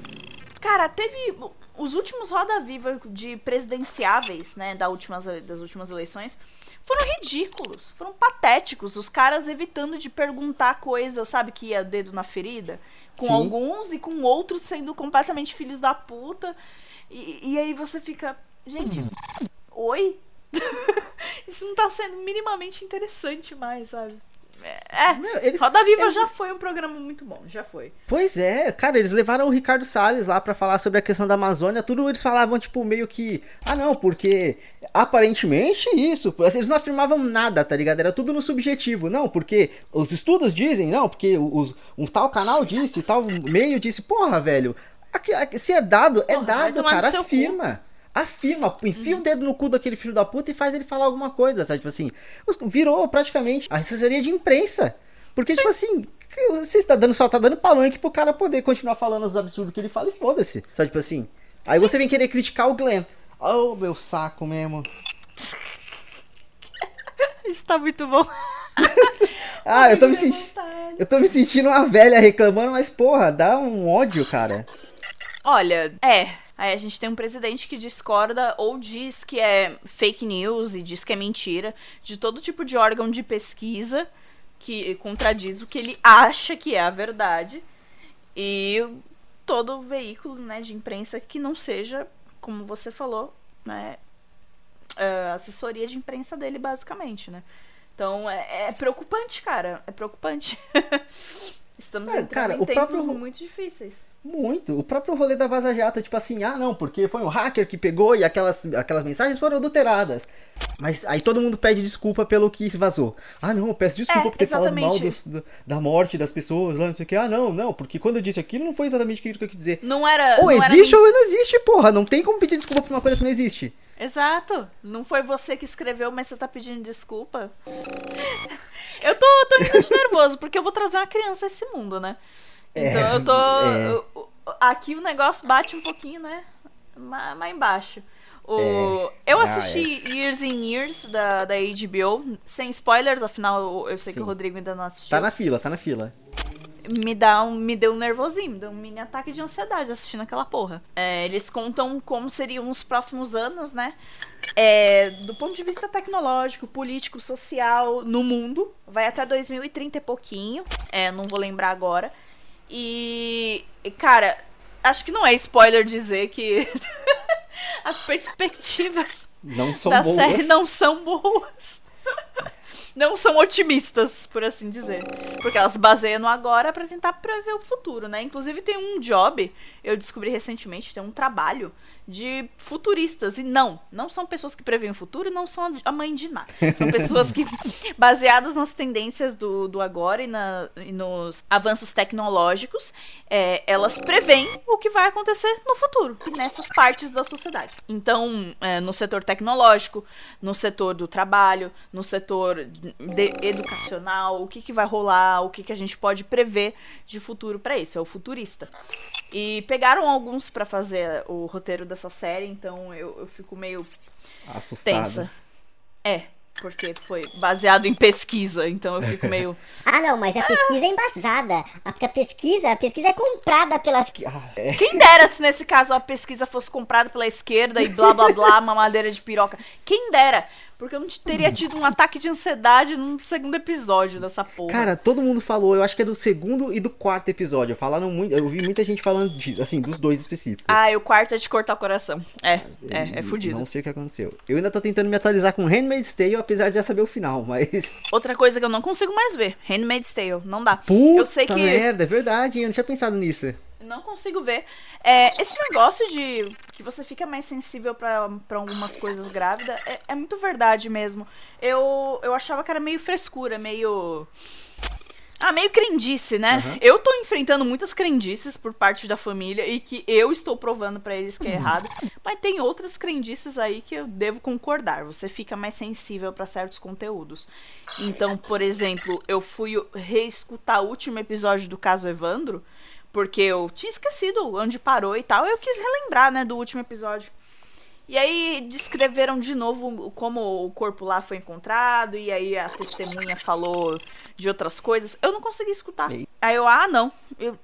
Cara, teve. Os últimos Roda Viva de presidenciáveis, né, da últimas, das últimas eleições, foram ridículos, foram patéticos. Os caras evitando de perguntar coisas, sabe, que ia dedo na ferida. Com Sim. alguns e com outros sendo completamente filhos da puta. E, e aí você fica. Gente, oi? Isso não tá sendo minimamente interessante mais, sabe? É, Meu, eles- Roda Viva eles- já foi um programa muito bom, já foi. Pois é, cara, eles levaram o Ricardo Salles lá pra falar sobre a questão da Amazônia, tudo eles falavam, tipo, meio que. Ah, não, porque aparentemente isso. assim, Eles não afirmavam nada, tá ligado? Era tudo no subjetivo. Não, porque os estudos dizem, não, porque os, um tal canal disse, tal meio disse, porra, velho. aqui- aqui- se é dado, é Porra, dado, cara, seu cu. Afirma. Enfia o dedo no cu daquele filho da puta e faz ele falar alguma coisa, sabe? Tipo assim, virou praticamente a assessoria de imprensa. Porque, tipo assim, você está dando, só tá dando palanque pro cara poder continuar falando os absurdos que ele fala e foda-se. Sabe, tipo assim. Aí você vem querer criticar o Glenn. Oh, meu saco mesmo. Isso tá muito bom. Ah, eu tô me sentindo. Eu tô me sentindo uma velha reclamando, mas porra, dá um ódio, cara. Olha, é. Aí a gente tem um presidente que discorda ou diz que é fake news e diz que é mentira de todo tipo de órgão de pesquisa que contradiz o que ele acha que é a verdade. E todo veículo né, de imprensa que não seja, como você falou, né, a assessoria de imprensa dele, basicamente, né? Então é, é preocupante, cara. É preocupante. Estamos É, cara, em o próprio- muito difíceis. Muito. O próprio rolê da Vaza Jato, tipo assim, ah não, porque foi um hacker que pegou e aquelas, aquelas mensagens foram adulteradas. Mas aí todo mundo pede desculpa pelo que se vazou. Ah não, eu peço desculpa É, por ter falado mal dos- da morte das pessoas lá, não sei o que. Ah não, não, porque quando eu disse aquilo não foi exatamente aquilo que eu quis dizer. Não era. Ou não era existe ou não existe, porra. Não tem como pedir desculpa por uma coisa que não existe. Exato. Não foi você que escreveu, mas você tá pedindo desculpa. Eu tô, tô bastante nervoso, porque eu vou trazer uma criança a esse mundo, né? Então É, eu tô. é. aqui o negócio bate um pouquinho, né? Mais, embaixo. O, É. Eu Ah, assisti Years and Years da, da HBO, sem spoilers, afinal eu, sei que Sim. o Rodrigo ainda não assistiu. Tá na fila, tá na fila. Me dá um, me deu um nervosinho, me deu um mini ataque de ansiedade assistindo aquela porra. É, eles contam como seriam os próximos anos, né? É, do ponto de vista tecnológico, político, social no mundo. Vai até 2030 e pouquinho. É, não vou lembrar agora. E, e, cara, acho que não é spoiler dizer que as perspectivas Não são da boas. série não são boas. não são otimistas, por assim dizer. Porque elas baseiam no agora pra tentar prever o futuro, né? Inclusive tem um job, eu descobri recentemente, tem um trabalho de futuristas. E não, não são pessoas que preveem o futuro e não são a mãe de nada. São pessoas que, baseadas nas tendências do, do agora e, na- e nos avanços tecnológicos, é, elas preveem o que vai acontecer no futuro, nessas partes da sociedade. Então, é, no setor tecnológico, no setor do trabalho, no setor educacional, o que, que vai rolar, o que, que a gente pode prever de futuro para isso, é o futurista. E pegaram alguns para fazer o roteiro dessa série, então eu, eu fico meio Assustado. tensa. É, porque foi baseado em pesquisa, então eu fico meio. Ah, não, mas a pesquisa é embasada. A- Porque a pesquisa, a pesquisa é comprada pelas. Ah, é. Quem dera se nesse caso a pesquisa fosse comprada pela esquerda e blá blá blá, mamadeira de piroca. Quem dera! Porque eu não teria tido um ataque de ansiedade no segundo episódio dessa porra. Cara, todo mundo falou, eu acho que é do segundo e do quarto episódio. Falaram muito, eu vi muita gente falando disso, assim, dos dois específicos. Ah, e o quarto é de cortar o coração. É, é, é fudido. Não sei o que aconteceu. Eu ainda tô tentando me atualizar com Handmaid's Tale, apesar de já saber o final, mas. Outra coisa que eu não consigo mais ver: Handmaid's Tale. Não dá. Puta eu sei que. merda, é verdade, eu não tinha pensado nisso. Não consigo ver. É, esse negócio de que você fica mais sensível pra pra algumas coisas grávida é, é muito verdade mesmo. Eu, eu achava que era meio frescura, meio. Ah, meio crendice, né? Aham. Eu tô enfrentando muitas crendices por parte da família e que eu estou provando pra eles que é errado. Mas tem outras crendices aí que eu devo concordar. Você fica mais sensível pra certos conteúdos. Então, por exemplo, eu fui reescutar o último episódio do caso Evandro, porque eu tinha esquecido onde parou e tal. Eu quis relembrar, né, do último episódio. E aí descreveram de novo como o corpo lá foi encontrado, e aí a testemunha falou de outras coisas. Eu não consegui escutar. Aí? Eu, ah, não. Eu-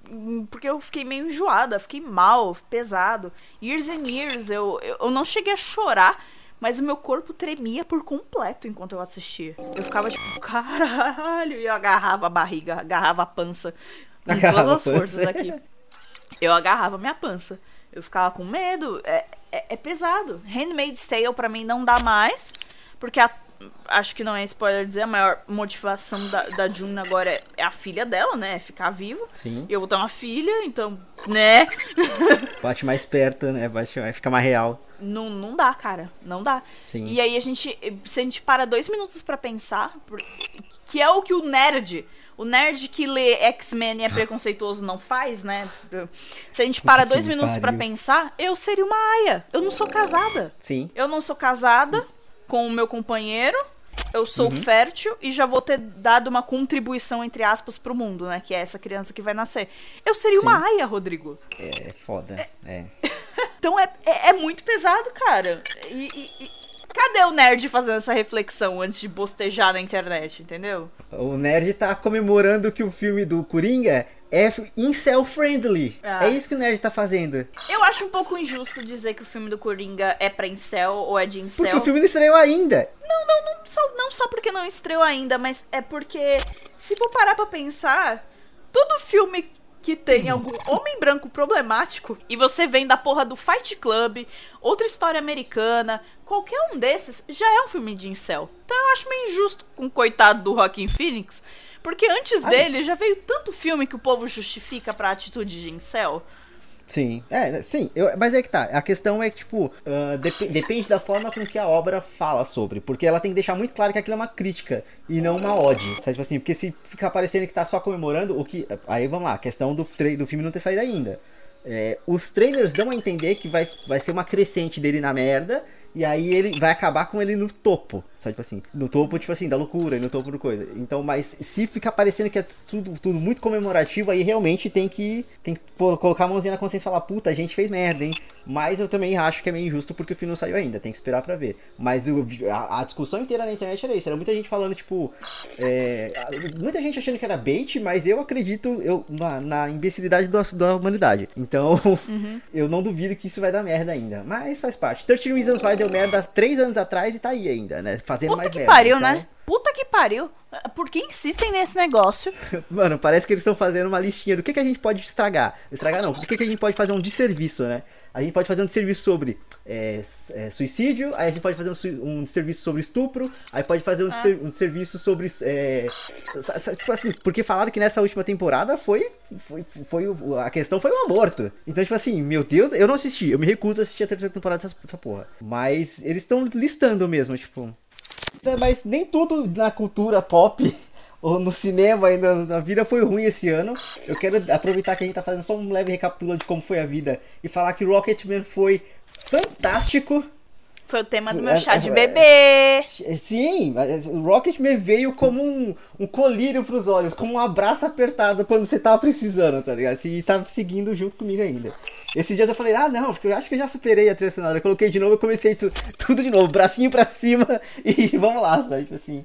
porque eu fiquei meio enjoada, fiquei mal, pesado. Years and years, eu, eu, eu não cheguei a chorar, mas o meu corpo tremia por completo enquanto eu assistia. Eu ficava tipo, caralho, e eu agarrava a barriga, agarrava a pança. Com Agarrava todas as forças aqui. Eu agarrava minha pança. Eu ficava com medo. É, é, é pesado. Handmaid's Tale pra mim não dá mais. Porque a- acho que não é spoiler dizer, a maior motivação da, da June agora é, é a filha dela, né? É ficar viva. Sim. E eu vou ter uma filha, então, né? Bate mais perto, né? Bate, vai ficar mais real. Não, não dá, cara. Não dá. Sim. E aí a gente. Se a gente para dois minutos pra pensar, que é o que o nerd. O nerd que lê X-Men e é preconceituoso não faz, né? Se a gente para dois minutos pra pariu. pensar, eu seria uma aia. Eu não sou casada. Sim. Eu não sou casada com o meu companheiro. Eu sou Uhum. fértil e já vou ter dado uma contribuição, entre aspas, pro mundo, né? Que é essa criança que vai nascer. Eu seria uma Sim. aia, Rodrigo. É foda. É. Então é, é, é muito pesado, cara. E, e- e cadê o nerd fazendo essa reflexão antes de bostejar na internet, entendeu? O nerd tá comemorando que o filme do Coringa é incel friendly. Ah. É isso que o nerd tá fazendo. Eu acho um pouco injusto dizer que o filme do Coringa é pra incel ou é de incel. Porque o filme não estreou ainda. Não, não, não só, não só porque não estreou ainda, mas é porque, se for parar pra pensar, todo filme que tem algum homem branco problemático e você vem da porra do Fight Club, outra história americana, qualquer um desses já é um filme de incel. Então eu acho meio injusto com o coitado do Joaquin Phoenix, porque antes dele já veio tanto filme que o povo justifica pra atitude de incel. Sim, é, sim, eu- mas é que tá. A questão é que, tipo, ah, dep- depende da forma com que a obra fala sobre. Porque ela tem que deixar muito claro que aquilo é uma crítica e não uma ode. Sabe, tipo assim, porque se ficar parecendo que tá só comemorando, o que. Aí vamos lá, a questão do, do filme não ter saído ainda. É, os trailers dão a entender que vai, vai ser uma crescente dele na merda. E aí ele vai acabar com ele no topo. Sabe, tipo assim, no topo, tipo assim, da loucura e no topo do coisa. Então, mas se ficar parecendo que é tudo, tudo muito comemorativo, aí realmente tem que, tem que colocar a mãozinha na consciência e falar, puta, a gente fez merda, hein? Mas eu também acho que é meio injusto porque o filme não saiu ainda, tem que esperar pra ver. Mas a, a discussão inteira na internet era isso, era muita gente falando, tipo, é, muita gente achando que era bait, mas eu acredito eu, na, na imbecilidade da, da humanidade. Então, eu não duvido que isso vai dar merda ainda. Mas faz parte. 13 Reasons Why deu merda três anos atrás e tá aí ainda, né? Fazendo Puta mais que merda. pariu, Então, né? Puta que pariu. Por que insistem nesse negócio? Mano, parece que eles estão fazendo uma listinha do que, que a gente pode estragar. Estragar não, do que, que a gente pode fazer um desserviço, né? A gente pode fazer um desserviço sobre é, é, suicídio, aí a gente pode fazer um, um desserviço sobre estupro, aí pode fazer um, desser- um desserviço sobre. É, tipo assim, porque falaram que nessa última temporada foi. foi, foi a questão foi o aborto. Então, tipo assim, meu Deus, eu não assisti, eu me recuso a assistir a terceira temporada dessa, dessa porra. Mas eles estão listando mesmo, tipo. Mas nem tudo na cultura pop no cinema na, na vida foi ruim esse ano. Eu quero aproveitar que a gente tá fazendo só um leve recapitula de como foi a vida e falar que Rocketman foi fantástico. Foi o tema do É, meu chá é, de é. bebê. Sim, o Rocketman veio como um, um colírio pros olhos, como um abraço apertado quando você tava precisando, tá ligado? E tava seguindo junto comigo ainda. Esses dias eu falei, ah não, porque eu acho que eu já superei a trilha sonora. Eu coloquei de novo, eu comecei tu- tudo de novo, bracinho pra cima e vamos lá, sabe? Tipo assim.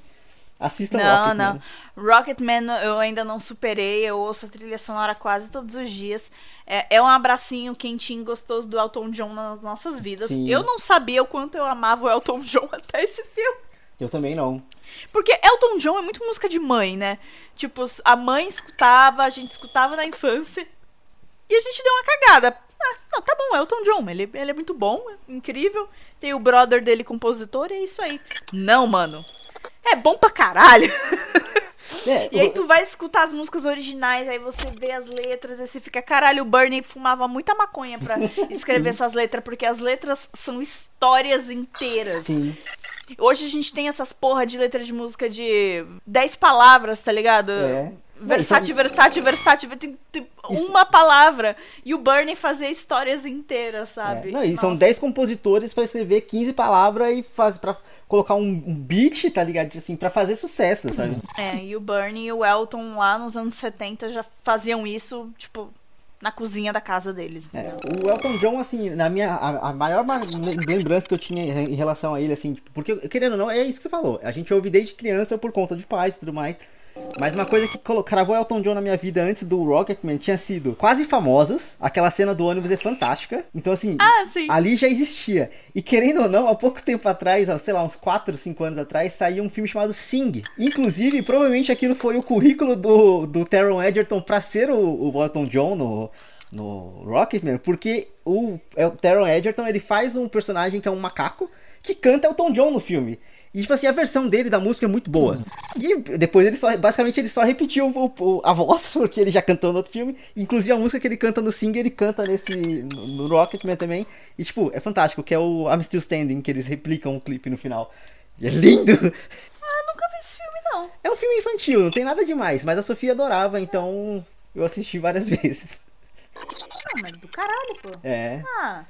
Assistam Não, Rocketman. não. Rocketman eu ainda não superei. Eu ouço a trilha sonora quase todos os dias. É, é um abracinho quentinho, gostoso do Elton John nas nossas vidas. Sim. Eu não sabia o quanto eu amava o Elton John até esse filme. Eu também não. Porque Elton John é muito música de mãe, né? Tipo, a mãe escutava, a gente escutava na infância. E a gente deu uma cagada. Ah, não, tá bom, Elton John, ele, ele é muito bom, incrível. Tem o brother dele, compositor, e é isso aí. Não, mano. É bom pra caralho. É, E aí tu vai escutar as músicas originais, aí você vê as letras, aí você fica, caralho, o Bernie fumava muita maconha pra escrever essas letras, porque as letras são histórias inteiras. Sim. Hoje a gente tem essas porra de letra de música de 10 palavras, tá ligado? É. Versátil, então- versátil, versátil, tem, tem Isso- uma palavra. E o Bernie fazia histórias inteiras, É, sabe? Não, e são Nossa. 10 compositores pra escrever 15 palavras e faz, pra colocar um, um beat, tá ligado? Assim, pra fazer sucesso, sabe? É, e o Bernie e o Elton lá nos anos 70 já faziam isso, tipo, na cozinha da casa deles. É, o Elton John, assim, na minha. A, a maior ma- lembrança que eu tinha em em relação a ele, assim, tipo, porque, querendo ou não, é isso que você falou. A gente ouve desde criança por conta de pais e tudo mais. Mas uma coisa que cravou Elton John na minha vida antes do Rocketman tinha sido Quase Famosos. Aquela cena do ônibus é fantástica. Então, assim, Ah, sim. ali já existia. E querendo ou não, há pouco tempo atrás, sei lá, uns 4, 5 anos atrás, saiu um filme chamado Sing. Inclusive, provavelmente aquilo foi o currículo do, do Taron Egerton pra ser o, o Elton John no, no Rocketman, porque o, é, o Taron Egerton ele faz um personagem que é um macaco que canta Elton John no filme. E, tipo assim, a versão dele da música é muito boa. E depois ele só, basicamente, ele só repetiu o- o- a voz, porque ele já cantou no outro filme. Inclusive a música que ele canta no Sing, ele canta nesse, no, no Rocketman também. E, tipo, é fantástico, que é o I'm Still Standing, que eles replicam o clipe no final. E é lindo! Eu nunca vi esse filme, não. É um filme infantil, não tem nada demais, mas a Sofia adorava, então eu assisti várias vezes. Ah, mas do caralho, pô. É. Ah,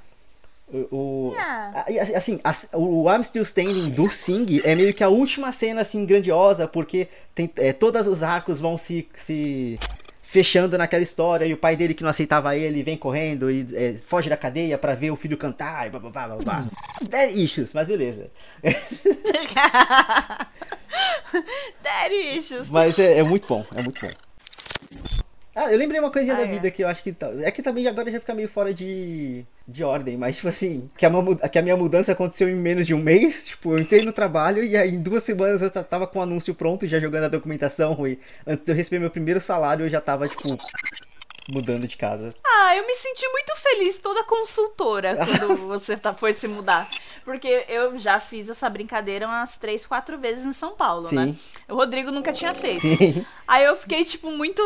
O, Ah. e, assim, as- o I'm Still Standing do Sing é meio que a última cena assim grandiosa, porque tem, é, todos os arcos vão se, se fechando naquela história e o pai dele que não aceitava ele vem correndo e é, foge da cadeia pra ver o filho cantar e blá blá blá blá blá. Dead issues, mas beleza. Daddy issues. Mas é, é muito bom, é muito bom. Ah, eu lembrei uma coisinha Ah, da é. vida que eu acho que. tá- É que também agora já fica meio fora de, de ordem, mas tipo assim, que a, que a minha mudança aconteceu em menos de um mês. Tipo, eu entrei no trabalho e aí em duas semanas eu tava com o anúncio pronto, já jogando a documentação. E antes de eu receber meu primeiro salário, eu já tava, tipo. Mudando de casa. Ah, eu me senti muito feliz, toda consultora, quando você tá, foi se mudar. Porque eu já fiz essa brincadeira umas três, quatro vezes em São Paulo, né? Sim. O Rodrigo nunca tinha feito. Sim. Aí eu fiquei, tipo, muito.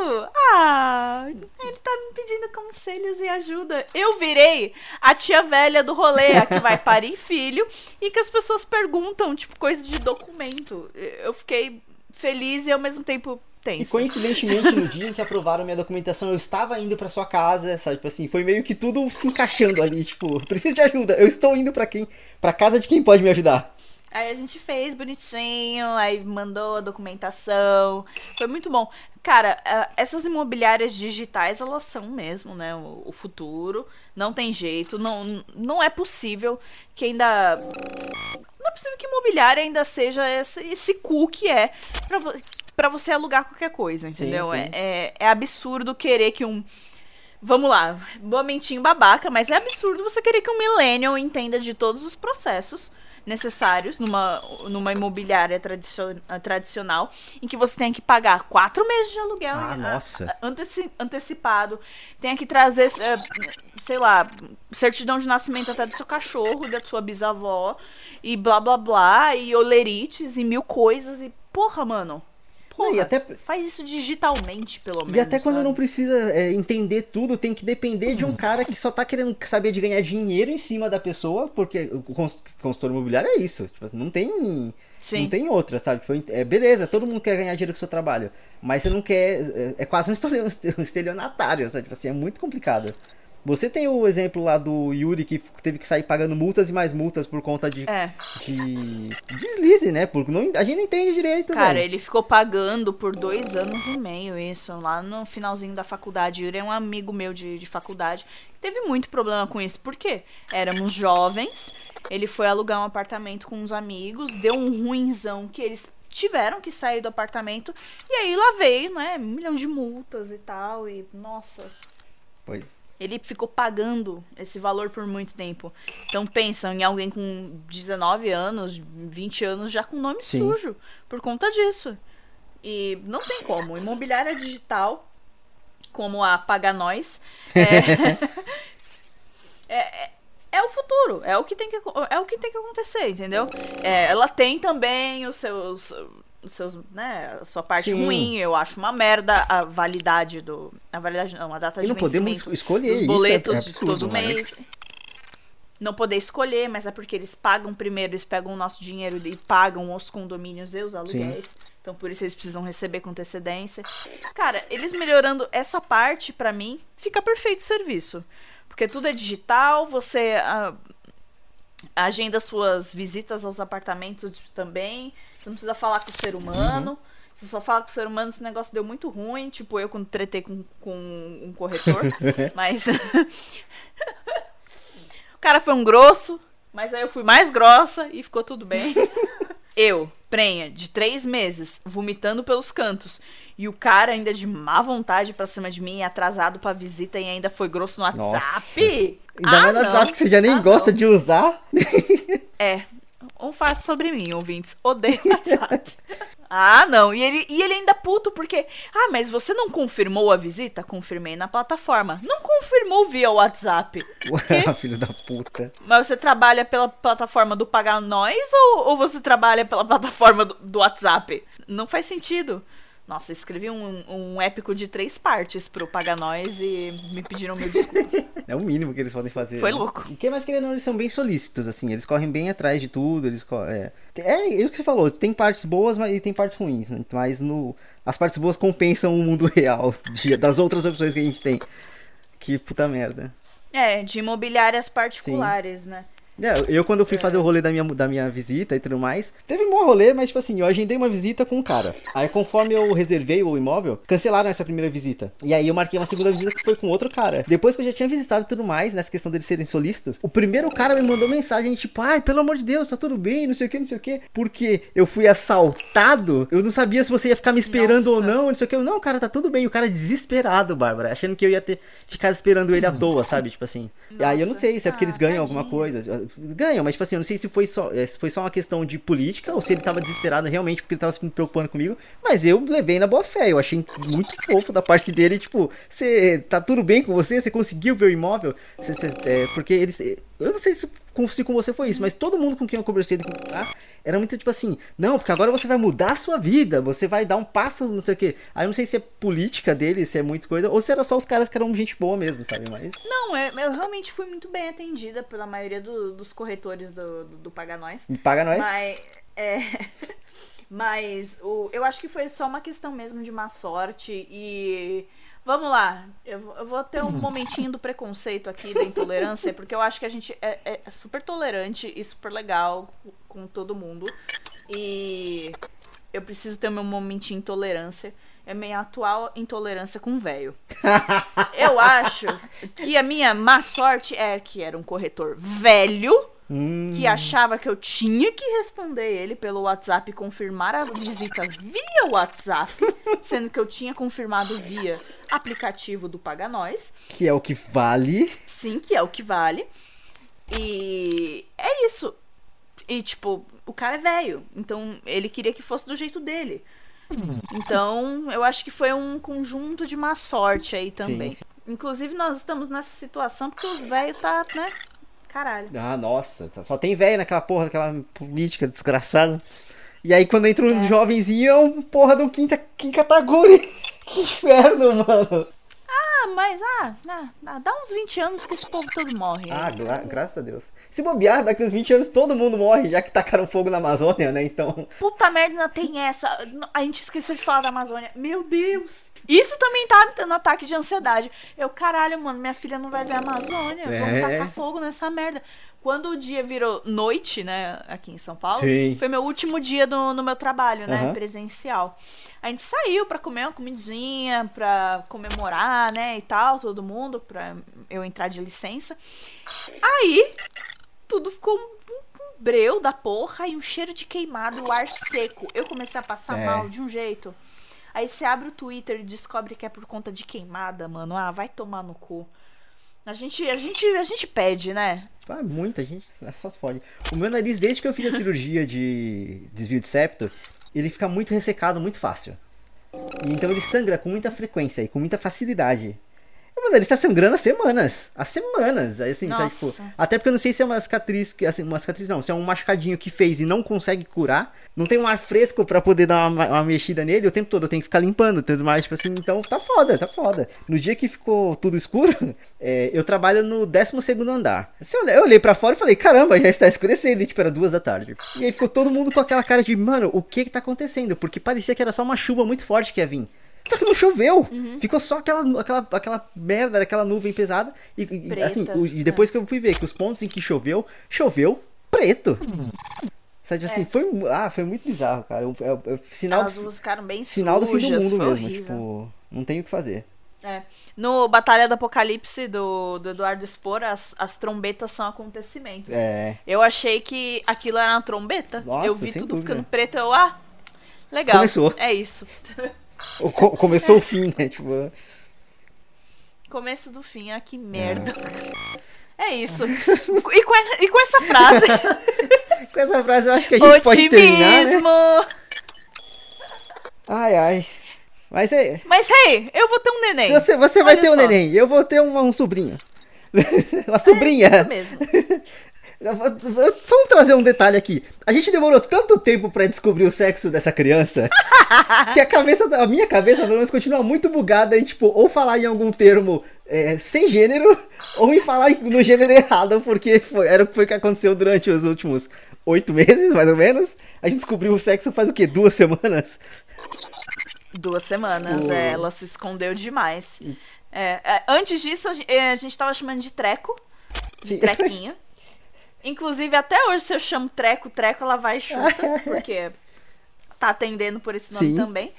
Ah, ele tá me pedindo conselhos e ajuda. Eu virei a tia velha do rolê, a que vai parir filho e que as pessoas perguntam, tipo, coisa de documento. Eu fiquei feliz e ao mesmo tempo E coincidentemente, no dia em que aprovaram minha documentação, eu estava indo pra sua casa, sabe? Tipo assim, foi meio que tudo se encaixando ali, tipo, preciso de ajuda, eu estou indo pra quem? Pra casa de quem pode me ajudar. Aí a gente fez bonitinho, aí mandou a documentação. Foi muito bom. Cara, essas imobiliárias digitais, elas são mesmo, né? O, o futuro. Não tem jeito. Não, não é possível que ainda. Não é possível que imobiliária ainda seja esse, esse cu que é pra, pra você alugar qualquer coisa, entendeu? sim. É, é, é absurdo querer que um. Vamos lá, momentinho babaca, mas é absurdo você querer que um millennial entenda de todos os processos necessários numa, numa imobiliária tradicio- tradicional, em que você tem que pagar quatro meses de aluguel Ah, a- nossa. a- anteci- antecipado, tem que trazer, eh, sei lá, certidão de nascimento até do seu cachorro, da sua bisavó, e blá blá blá, e olerites, e mil coisas, e porra, mano. Porra, Não, e até- faz isso digitalmente, pelo menos. E até quando sabe? não precisa é, entender tudo, tem que depender de um cara que só tá querendo saber de ganhar dinheiro em cima da pessoa, porque o cons- consultor imobiliário é isso. Tipo assim, não tem. Sim. Não tem outra, sabe? Tipo, é, beleza, todo mundo quer ganhar dinheiro com o seu trabalho. Mas você não quer. É, é quase um um estelionatário, sabe? Tipo assim, é muito complicado. Você tem o exemplo lá do Yuri que teve que sair pagando multas e mais multas por conta de, É. de deslize, né? Porque não, a gente não entende direito, Cara, velho. ele ficou pagando por dois anos e meio isso, lá no finalzinho da faculdade. Yuri é um amigo meu de, de faculdade. Teve muito problema com isso. Por quê? Éramos jovens, ele foi alugar um apartamento com uns amigos, deu um ruinzão que eles tiveram que sair do apartamento. E aí lá veio, né, um milhão de multas e tal. E, nossa, Pois. Ele ficou pagando esse valor por muito tempo. Então pensa em alguém com 19 anos, 20 anos já com nome Sim. sujo por conta disso. E não tem como. Imobiliária digital, como a Paga Nós, é, é, é- é o futuro. É o que tem que, é o que, tem que acontecer, entendeu? É, ela tem também os seus. Os seus, né, sua parte Sim. ruim, eu acho uma merda a validade do. A validade não, a data E de não podemos escolher isso, é- boletos é de absurdo, todo mas- mês. Não poder escolher, mas é porque eles pagam primeiro, eles pegam o nosso dinheiro e pagam os condomínios e os aluguéis. Então por isso eles precisam receber com antecedência. Cara, eles melhorando essa parte, pra mim, fica perfeito o serviço. Porque tudo é digital, você ah, agenda suas visitas aos apartamentos também. Você não precisa falar com o ser humano. Você só fala com o ser humano, esse negócio deu muito ruim. Tipo, eu quando tretei com, com um corretor. mas. o cara foi um grosso, mas aí eu fui mais grossa e ficou tudo bem. Eu, prenha, de três meses, vomitando pelos cantos. E o cara ainda de má vontade pra cima de mim, atrasado pra visita e ainda foi grosso no Nossa. WhatsApp. Ainda Ah, mais no. WhatsApp que você já nem Ah, gosta não. de usar. É. Um fato sobre mim, ouvintes. Odeio WhatsApp. ah, não. E ele, e ele ainda puto porque. Ah, mas você não confirmou a visita? Confirmei na plataforma. Não confirmou via WhatsApp. Filho da puta. Mas você trabalha pela plataforma do Pagar Nós ou, ou você trabalha pela plataforma do, do WhatsApp? Não faz sentido. Nossa, escrevi um, um épico de três partes pro Pagar Nós e me pediram mil desculpas. É o mínimo que eles podem fazer. Foi né? louco. E que mais querendo, ou não, eles são bem solícitos, assim. Eles correm bem atrás de tudo. Eles co- é, é, é o que você falou. Tem partes boas mas, e tem partes ruins. né? Mas no, as partes boas compensam o mundo real de- das outras opções que a gente tem. Que puta merda. É, de imobiliárias particulares, né? É, eu quando eu fui fazer o rolê da minha, da minha visita e tudo mais, teve um bom rolê, mas tipo assim, eu agendei uma visita com um cara. Aí conforme eu reservei o imóvel, cancelaram essa primeira visita. E aí eu marquei uma segunda visita que foi com outro cara. Depois que eu já tinha visitado e tudo mais, nessa questão deles serem solícitos, o primeiro cara me mandou mensagem tipo, ai, pelo amor de Deus, tá tudo bem, não sei o que, não sei o que. Porque eu fui assaltado, eu não sabia se você ia ficar me esperando ou Nossa. não, não sei o que. Eu, não, cara, tá tudo bem. O cara desesperado, Bárbara, achando que eu ia ter ficado esperando ele à toa, sabe? Tipo assim. E aí eu não Nossa. sei se é porque eles ganham alguma tadinho. coisa. Ganham, mas tipo assim, eu não sei se foi só, eh, se foi só uma questão de política ou se ele tava desesperado realmente porque ele tava se preocupando comigo, mas eu levei na boa fé, eu achei muito fofo da parte dele, tipo, você tá tudo bem com você? Você conseguiu ver o imóvel? Cê, cê, é, porque eles, eu não sei se com, se com você foi isso, mas todo mundo com quem eu conversei ah, era muito tipo assim, não, porque agora você vai mudar a sua vida, você vai dar um passo, não sei o que. Aí eu não sei se é política dele, se é muito coisa, ou se era só os caras que eram gente boa mesmo, sabe? Mas. Não, eu, eu realmente fui muito bem atendida pela maioria do- dos corretores do, do, do Paga Nós. Paga nós. Mas, é, mas o, eu acho que foi só uma questão mesmo de má sorte e. Vamos lá, eu, vou- eu vou ter um momentinho do preconceito aqui, da intolerância, porque eu acho que a gente é, é super tolerante e super legal com todo mundo. E eu preciso ter o meu momentinho de intolerância. É minha atual intolerância com velho. Eu acho que a minha má sorte é que era um corretor velho Hum, que achava que eu tinha que responder ele pelo WhatsApp e confirmar a visita via WhatsApp, sendo que eu tinha confirmado via aplicativo do Paga Nós. que é o que vale. Sim, que é o que vale. E é isso. E tipo, o cara é velho, então ele queria que fosse do jeito dele. Então, eu acho que foi um conjunto de má sorte aí também. sim. Inclusive, nós estamos nessa situação porque os velhos tá, né? Caralho. Ah, nossa, tá- só tem velho naquela porra, daquela política desgraçada. E aí quando entra um jovenzinho é um porra de um quinta, Kinkataguri. Que inferno, mano. Ah, mas, ah, ah, dá uns 20 anos que esse povo todo morre. Ah, gra- graças a Deus. Se bobear, daqui uns 20 anos todo mundo morre, já que tacaram fogo na Amazônia, né? Então. Puta merda, tem essa. A gente esqueceu de falar da Amazônia. Meu Deus! Isso também tá me dando ataque de ansiedade. Eu, caralho, mano, minha filha não vai ver a Amazônia. Vamos É. tacar fogo nessa merda. Quando o dia virou noite, né, aqui em São Paulo, Sim. foi meu último dia do, no meu trabalho, né, Aham. presencial. A gente saiu pra comer uma comidinha, pra comemorar, né, e tal, todo mundo, pra eu entrar de licença. Aí, tudo ficou um um breu da porra e um cheiro de queimado, o ar seco. Eu comecei a passar É. mal de um jeito. Aí você abre o Twitter e descobre que é por conta de queimada, mano. Ah, vai tomar no cu. A gente, a gente, a gente pede, né? Ah, muita gente, só se pode. O meu nariz, desde que eu fiz a cirurgia de desvio de septo, ele fica muito ressecado muito fácil. Então ele sangra com muita frequência e com muita facilidade. Mano, ele está sangrando há semanas. Há semanas. Assim, sabe, tipo, até porque eu não sei se é uma cicatriz, que- assim, uma cicatriz não, se é um machucadinho que fez e não consegue curar. Não tem um ar fresco pra poder dar uma, uma mexida nele o tempo todo. Eu tenho que ficar limpando, tudo mais, tipo assim. Então tá foda, tá foda. No dia que ficou tudo escuro, é, eu trabalho no 12 andar. Assim, eu olhei- eu olhei pra fora e falei, caramba, já está escurecendo. E, tipo, era duas da tarde. E aí ficou todo mundo com aquela cara de, mano, o que que tá acontecendo? Porque parecia que era só uma chuva muito forte que ia vir. Só que não choveu. Ficou só aquela, aquela, aquela merda, aquela nuvem pesada. E, e, assim, o- e depois que eu fui ver que os pontos em que choveu, choveu preto. Sabe assim, foi, ah, foi muito bizarro, cara. É, é- é sinal, do, ficaram bem sinal do fim do sujas, mundo mesmo. horrível. Tipo, não tem o que fazer. É. No Batalha do Apocalipse do, do Eduardo Spor, as, as trombetas são acontecimentos. É. Eu achei que aquilo era uma trombeta. Nossa, eu vi tudo dúvida. ficando preto, eu, ah, legal. Começou. É isso. Co- começou o fim, né? Tipo, Começo do fim, ah, que merda. É isso. E com, e com essa frase, com essa frase eu acho que a gente pode terminar, né? otimismo. Ai, ai. Mas é. Mas, hey, eu vou ter um neném. Você, você vai Olha ter um só. neném, eu vou ter um, um sobrinho. Uma sobrinha. Isso mesmo. Só vou trazer um detalhe aqui. A gente demorou tanto tempo pra descobrir o sexo dessa criança que a cabeça, a minha cabeça, pelo menos, continua muito bugada em, tipo, ou falar em algum termo é, sem gênero, ou em falar no gênero errado, porque foi, era o que foi que aconteceu durante os últimos oito meses, mais ou menos. A gente descobriu o sexo faz o quê? Duas semanas? Duas semanas, é, ela se escondeu demais. É, é, antes disso, a é, gente tava chamando de treco, de trequinho. Inclusive, até hoje, se eu chamo treco, treco, ela vai e chuta, porque tá atendendo por esse nome Sim. também.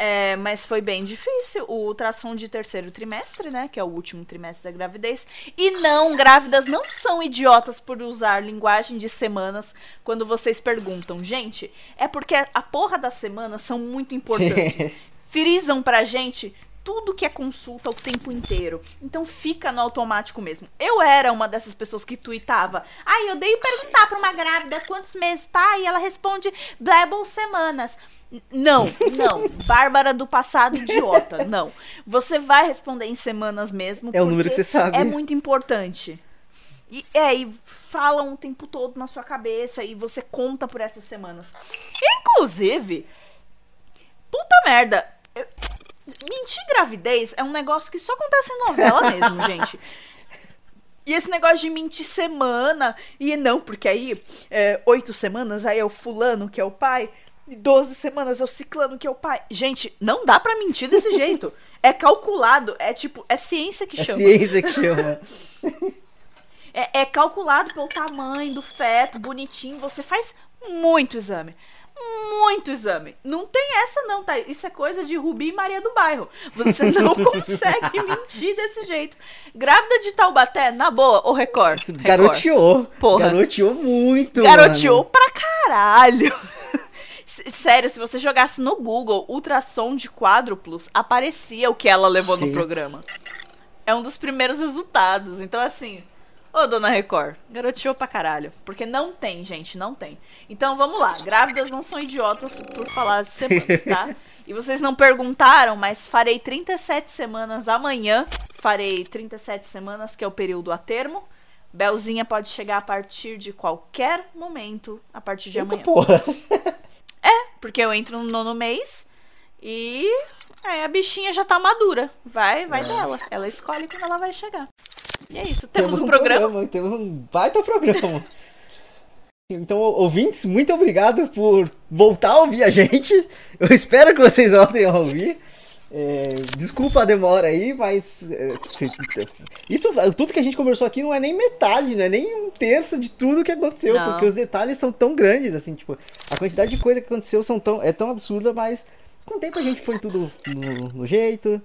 É, mas foi bem difícil o ultrassom de terceiro trimestre, né? Que é o último trimestre da gravidez. E não, grávidas não são idiotas por usar linguagem de semanas quando vocês perguntam. Gente, é porque a porra das semanas são muito importantes. Frisam pra gente tudo que é consulta o tempo inteiro. Então fica no automático mesmo. Eu era uma dessas pessoas que tweetava. Ai, eu odeio perguntar pra uma grávida quantos meses tá e ela responde Blebble semanas. Não, não. Bárbara do passado, idiota. Não. Você vai responder em semanas mesmo. É o número que você sabe. É muito importante. E, é, e falam o tempo todo na sua cabeça e você conta por essas semanas. Inclusive, puta merda. eu- mentir gravidez é um negócio que só acontece em novela mesmo, gente. E esse negócio de mentir semana, e não, porque aí é, oito semanas, aí é o fulano que é o pai, e 12 semanas é o ciclano que é o pai. Gente, não dá pra mentir desse jeito. É calculado, é tipo, é ciência que É chama. ciência que chama. É, é calculado pelo tamanho do feto, bonitinho. Você faz muito exame. Muito exame. Não tem essa, não, tá? Isso é coisa de Rubi e Maria do Bairro. Você não consegue mentir desse jeito. Grávida de Taubaté, na boa, o Record. Record. Garoteou. Porra. Garoteou muito. Garoteou mano. pra caralho. Sério, se você jogasse no Google ultrassom de quádruplos, aparecia o que ela levou no Sim. programa. É um dos primeiros resultados. Então, assim, ô dona Record, garoteou pra caralho. Porque não tem, gente, não tem. Então vamos lá, grávidas não são idiotas por falar de semanas, tá? E vocês não perguntaram, mas farei 37 semanas amanhã. Farei 37 semanas, que é o período a termo. Belzinha pode chegar a partir de qualquer momento, a partir de Eita amanhã. porra. Porque eu entro no nono mês e aí a bichinha já tá madura. Vai, vai dela. Ela escolhe quando ela vai chegar. E é isso. Temos, um programa. Temos um baita programa. Então, ouvintes, muito obrigado por voltar a ouvir a gente. Eu espero que vocês voltem a ouvir. É, desculpa a demora aí, mas é, se- isso, tudo que a gente conversou aqui não é nem metade, não é nem um terço de tudo que aconteceu, Não. porque os detalhes são tão grandes, assim, tipo, a quantidade de coisa que aconteceu são tão, é tão absurda, mas com o tempo a gente põe tudo no, no jeito.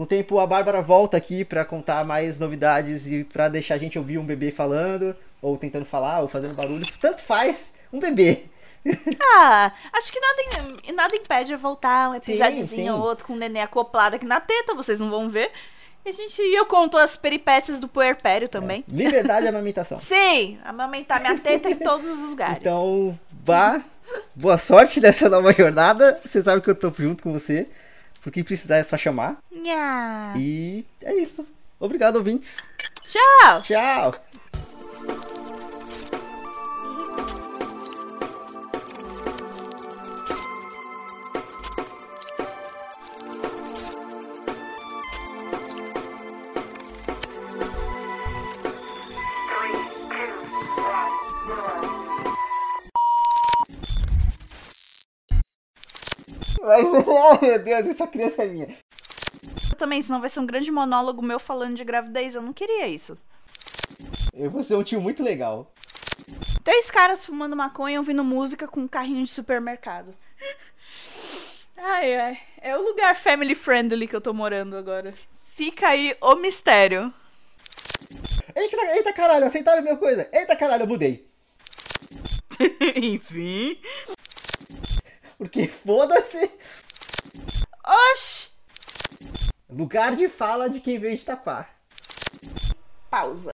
Com o tempo a Bárbara volta aqui pra contar mais novidades e pra deixar a gente ouvir um bebê falando, ou tentando falar, ou fazendo barulho. Tanto faz um bebê. Ah, acho que nada, nada impede eu voltar um episódiozinho ou outro com o neném acoplado aqui na teta, vocês não vão ver. E a gente, e eu conto as peripécias do puerpério também. Liberdade de amamentação. Sim, amamentar minha teta em todos os lugares. Então, vá. Boa sorte nessa nova jornada. Você sabe que eu tô junto com você. Porque precisar é só chamar. Nha. E é isso. Obrigado, ouvintes. Tchau! Tchau. Ai meu Deus, essa criança é minha. Também, senão vai ser um grande monólogo meu falando de gravidez. Eu não queria isso. Eu vou ser um tio muito legal. Três caras fumando maconha ouvindo música com um carrinho de supermercado. Ai, ai. É o lugar family friendly que eu tô morando agora. Fica aí o mistério. Eita, eita caralho, aceitaram a minha coisa. Eita caralho, eu mudei. Enfim. Porque foda-se. Oxi! Lugar de fala de quem veio de Itaquá. Pausa.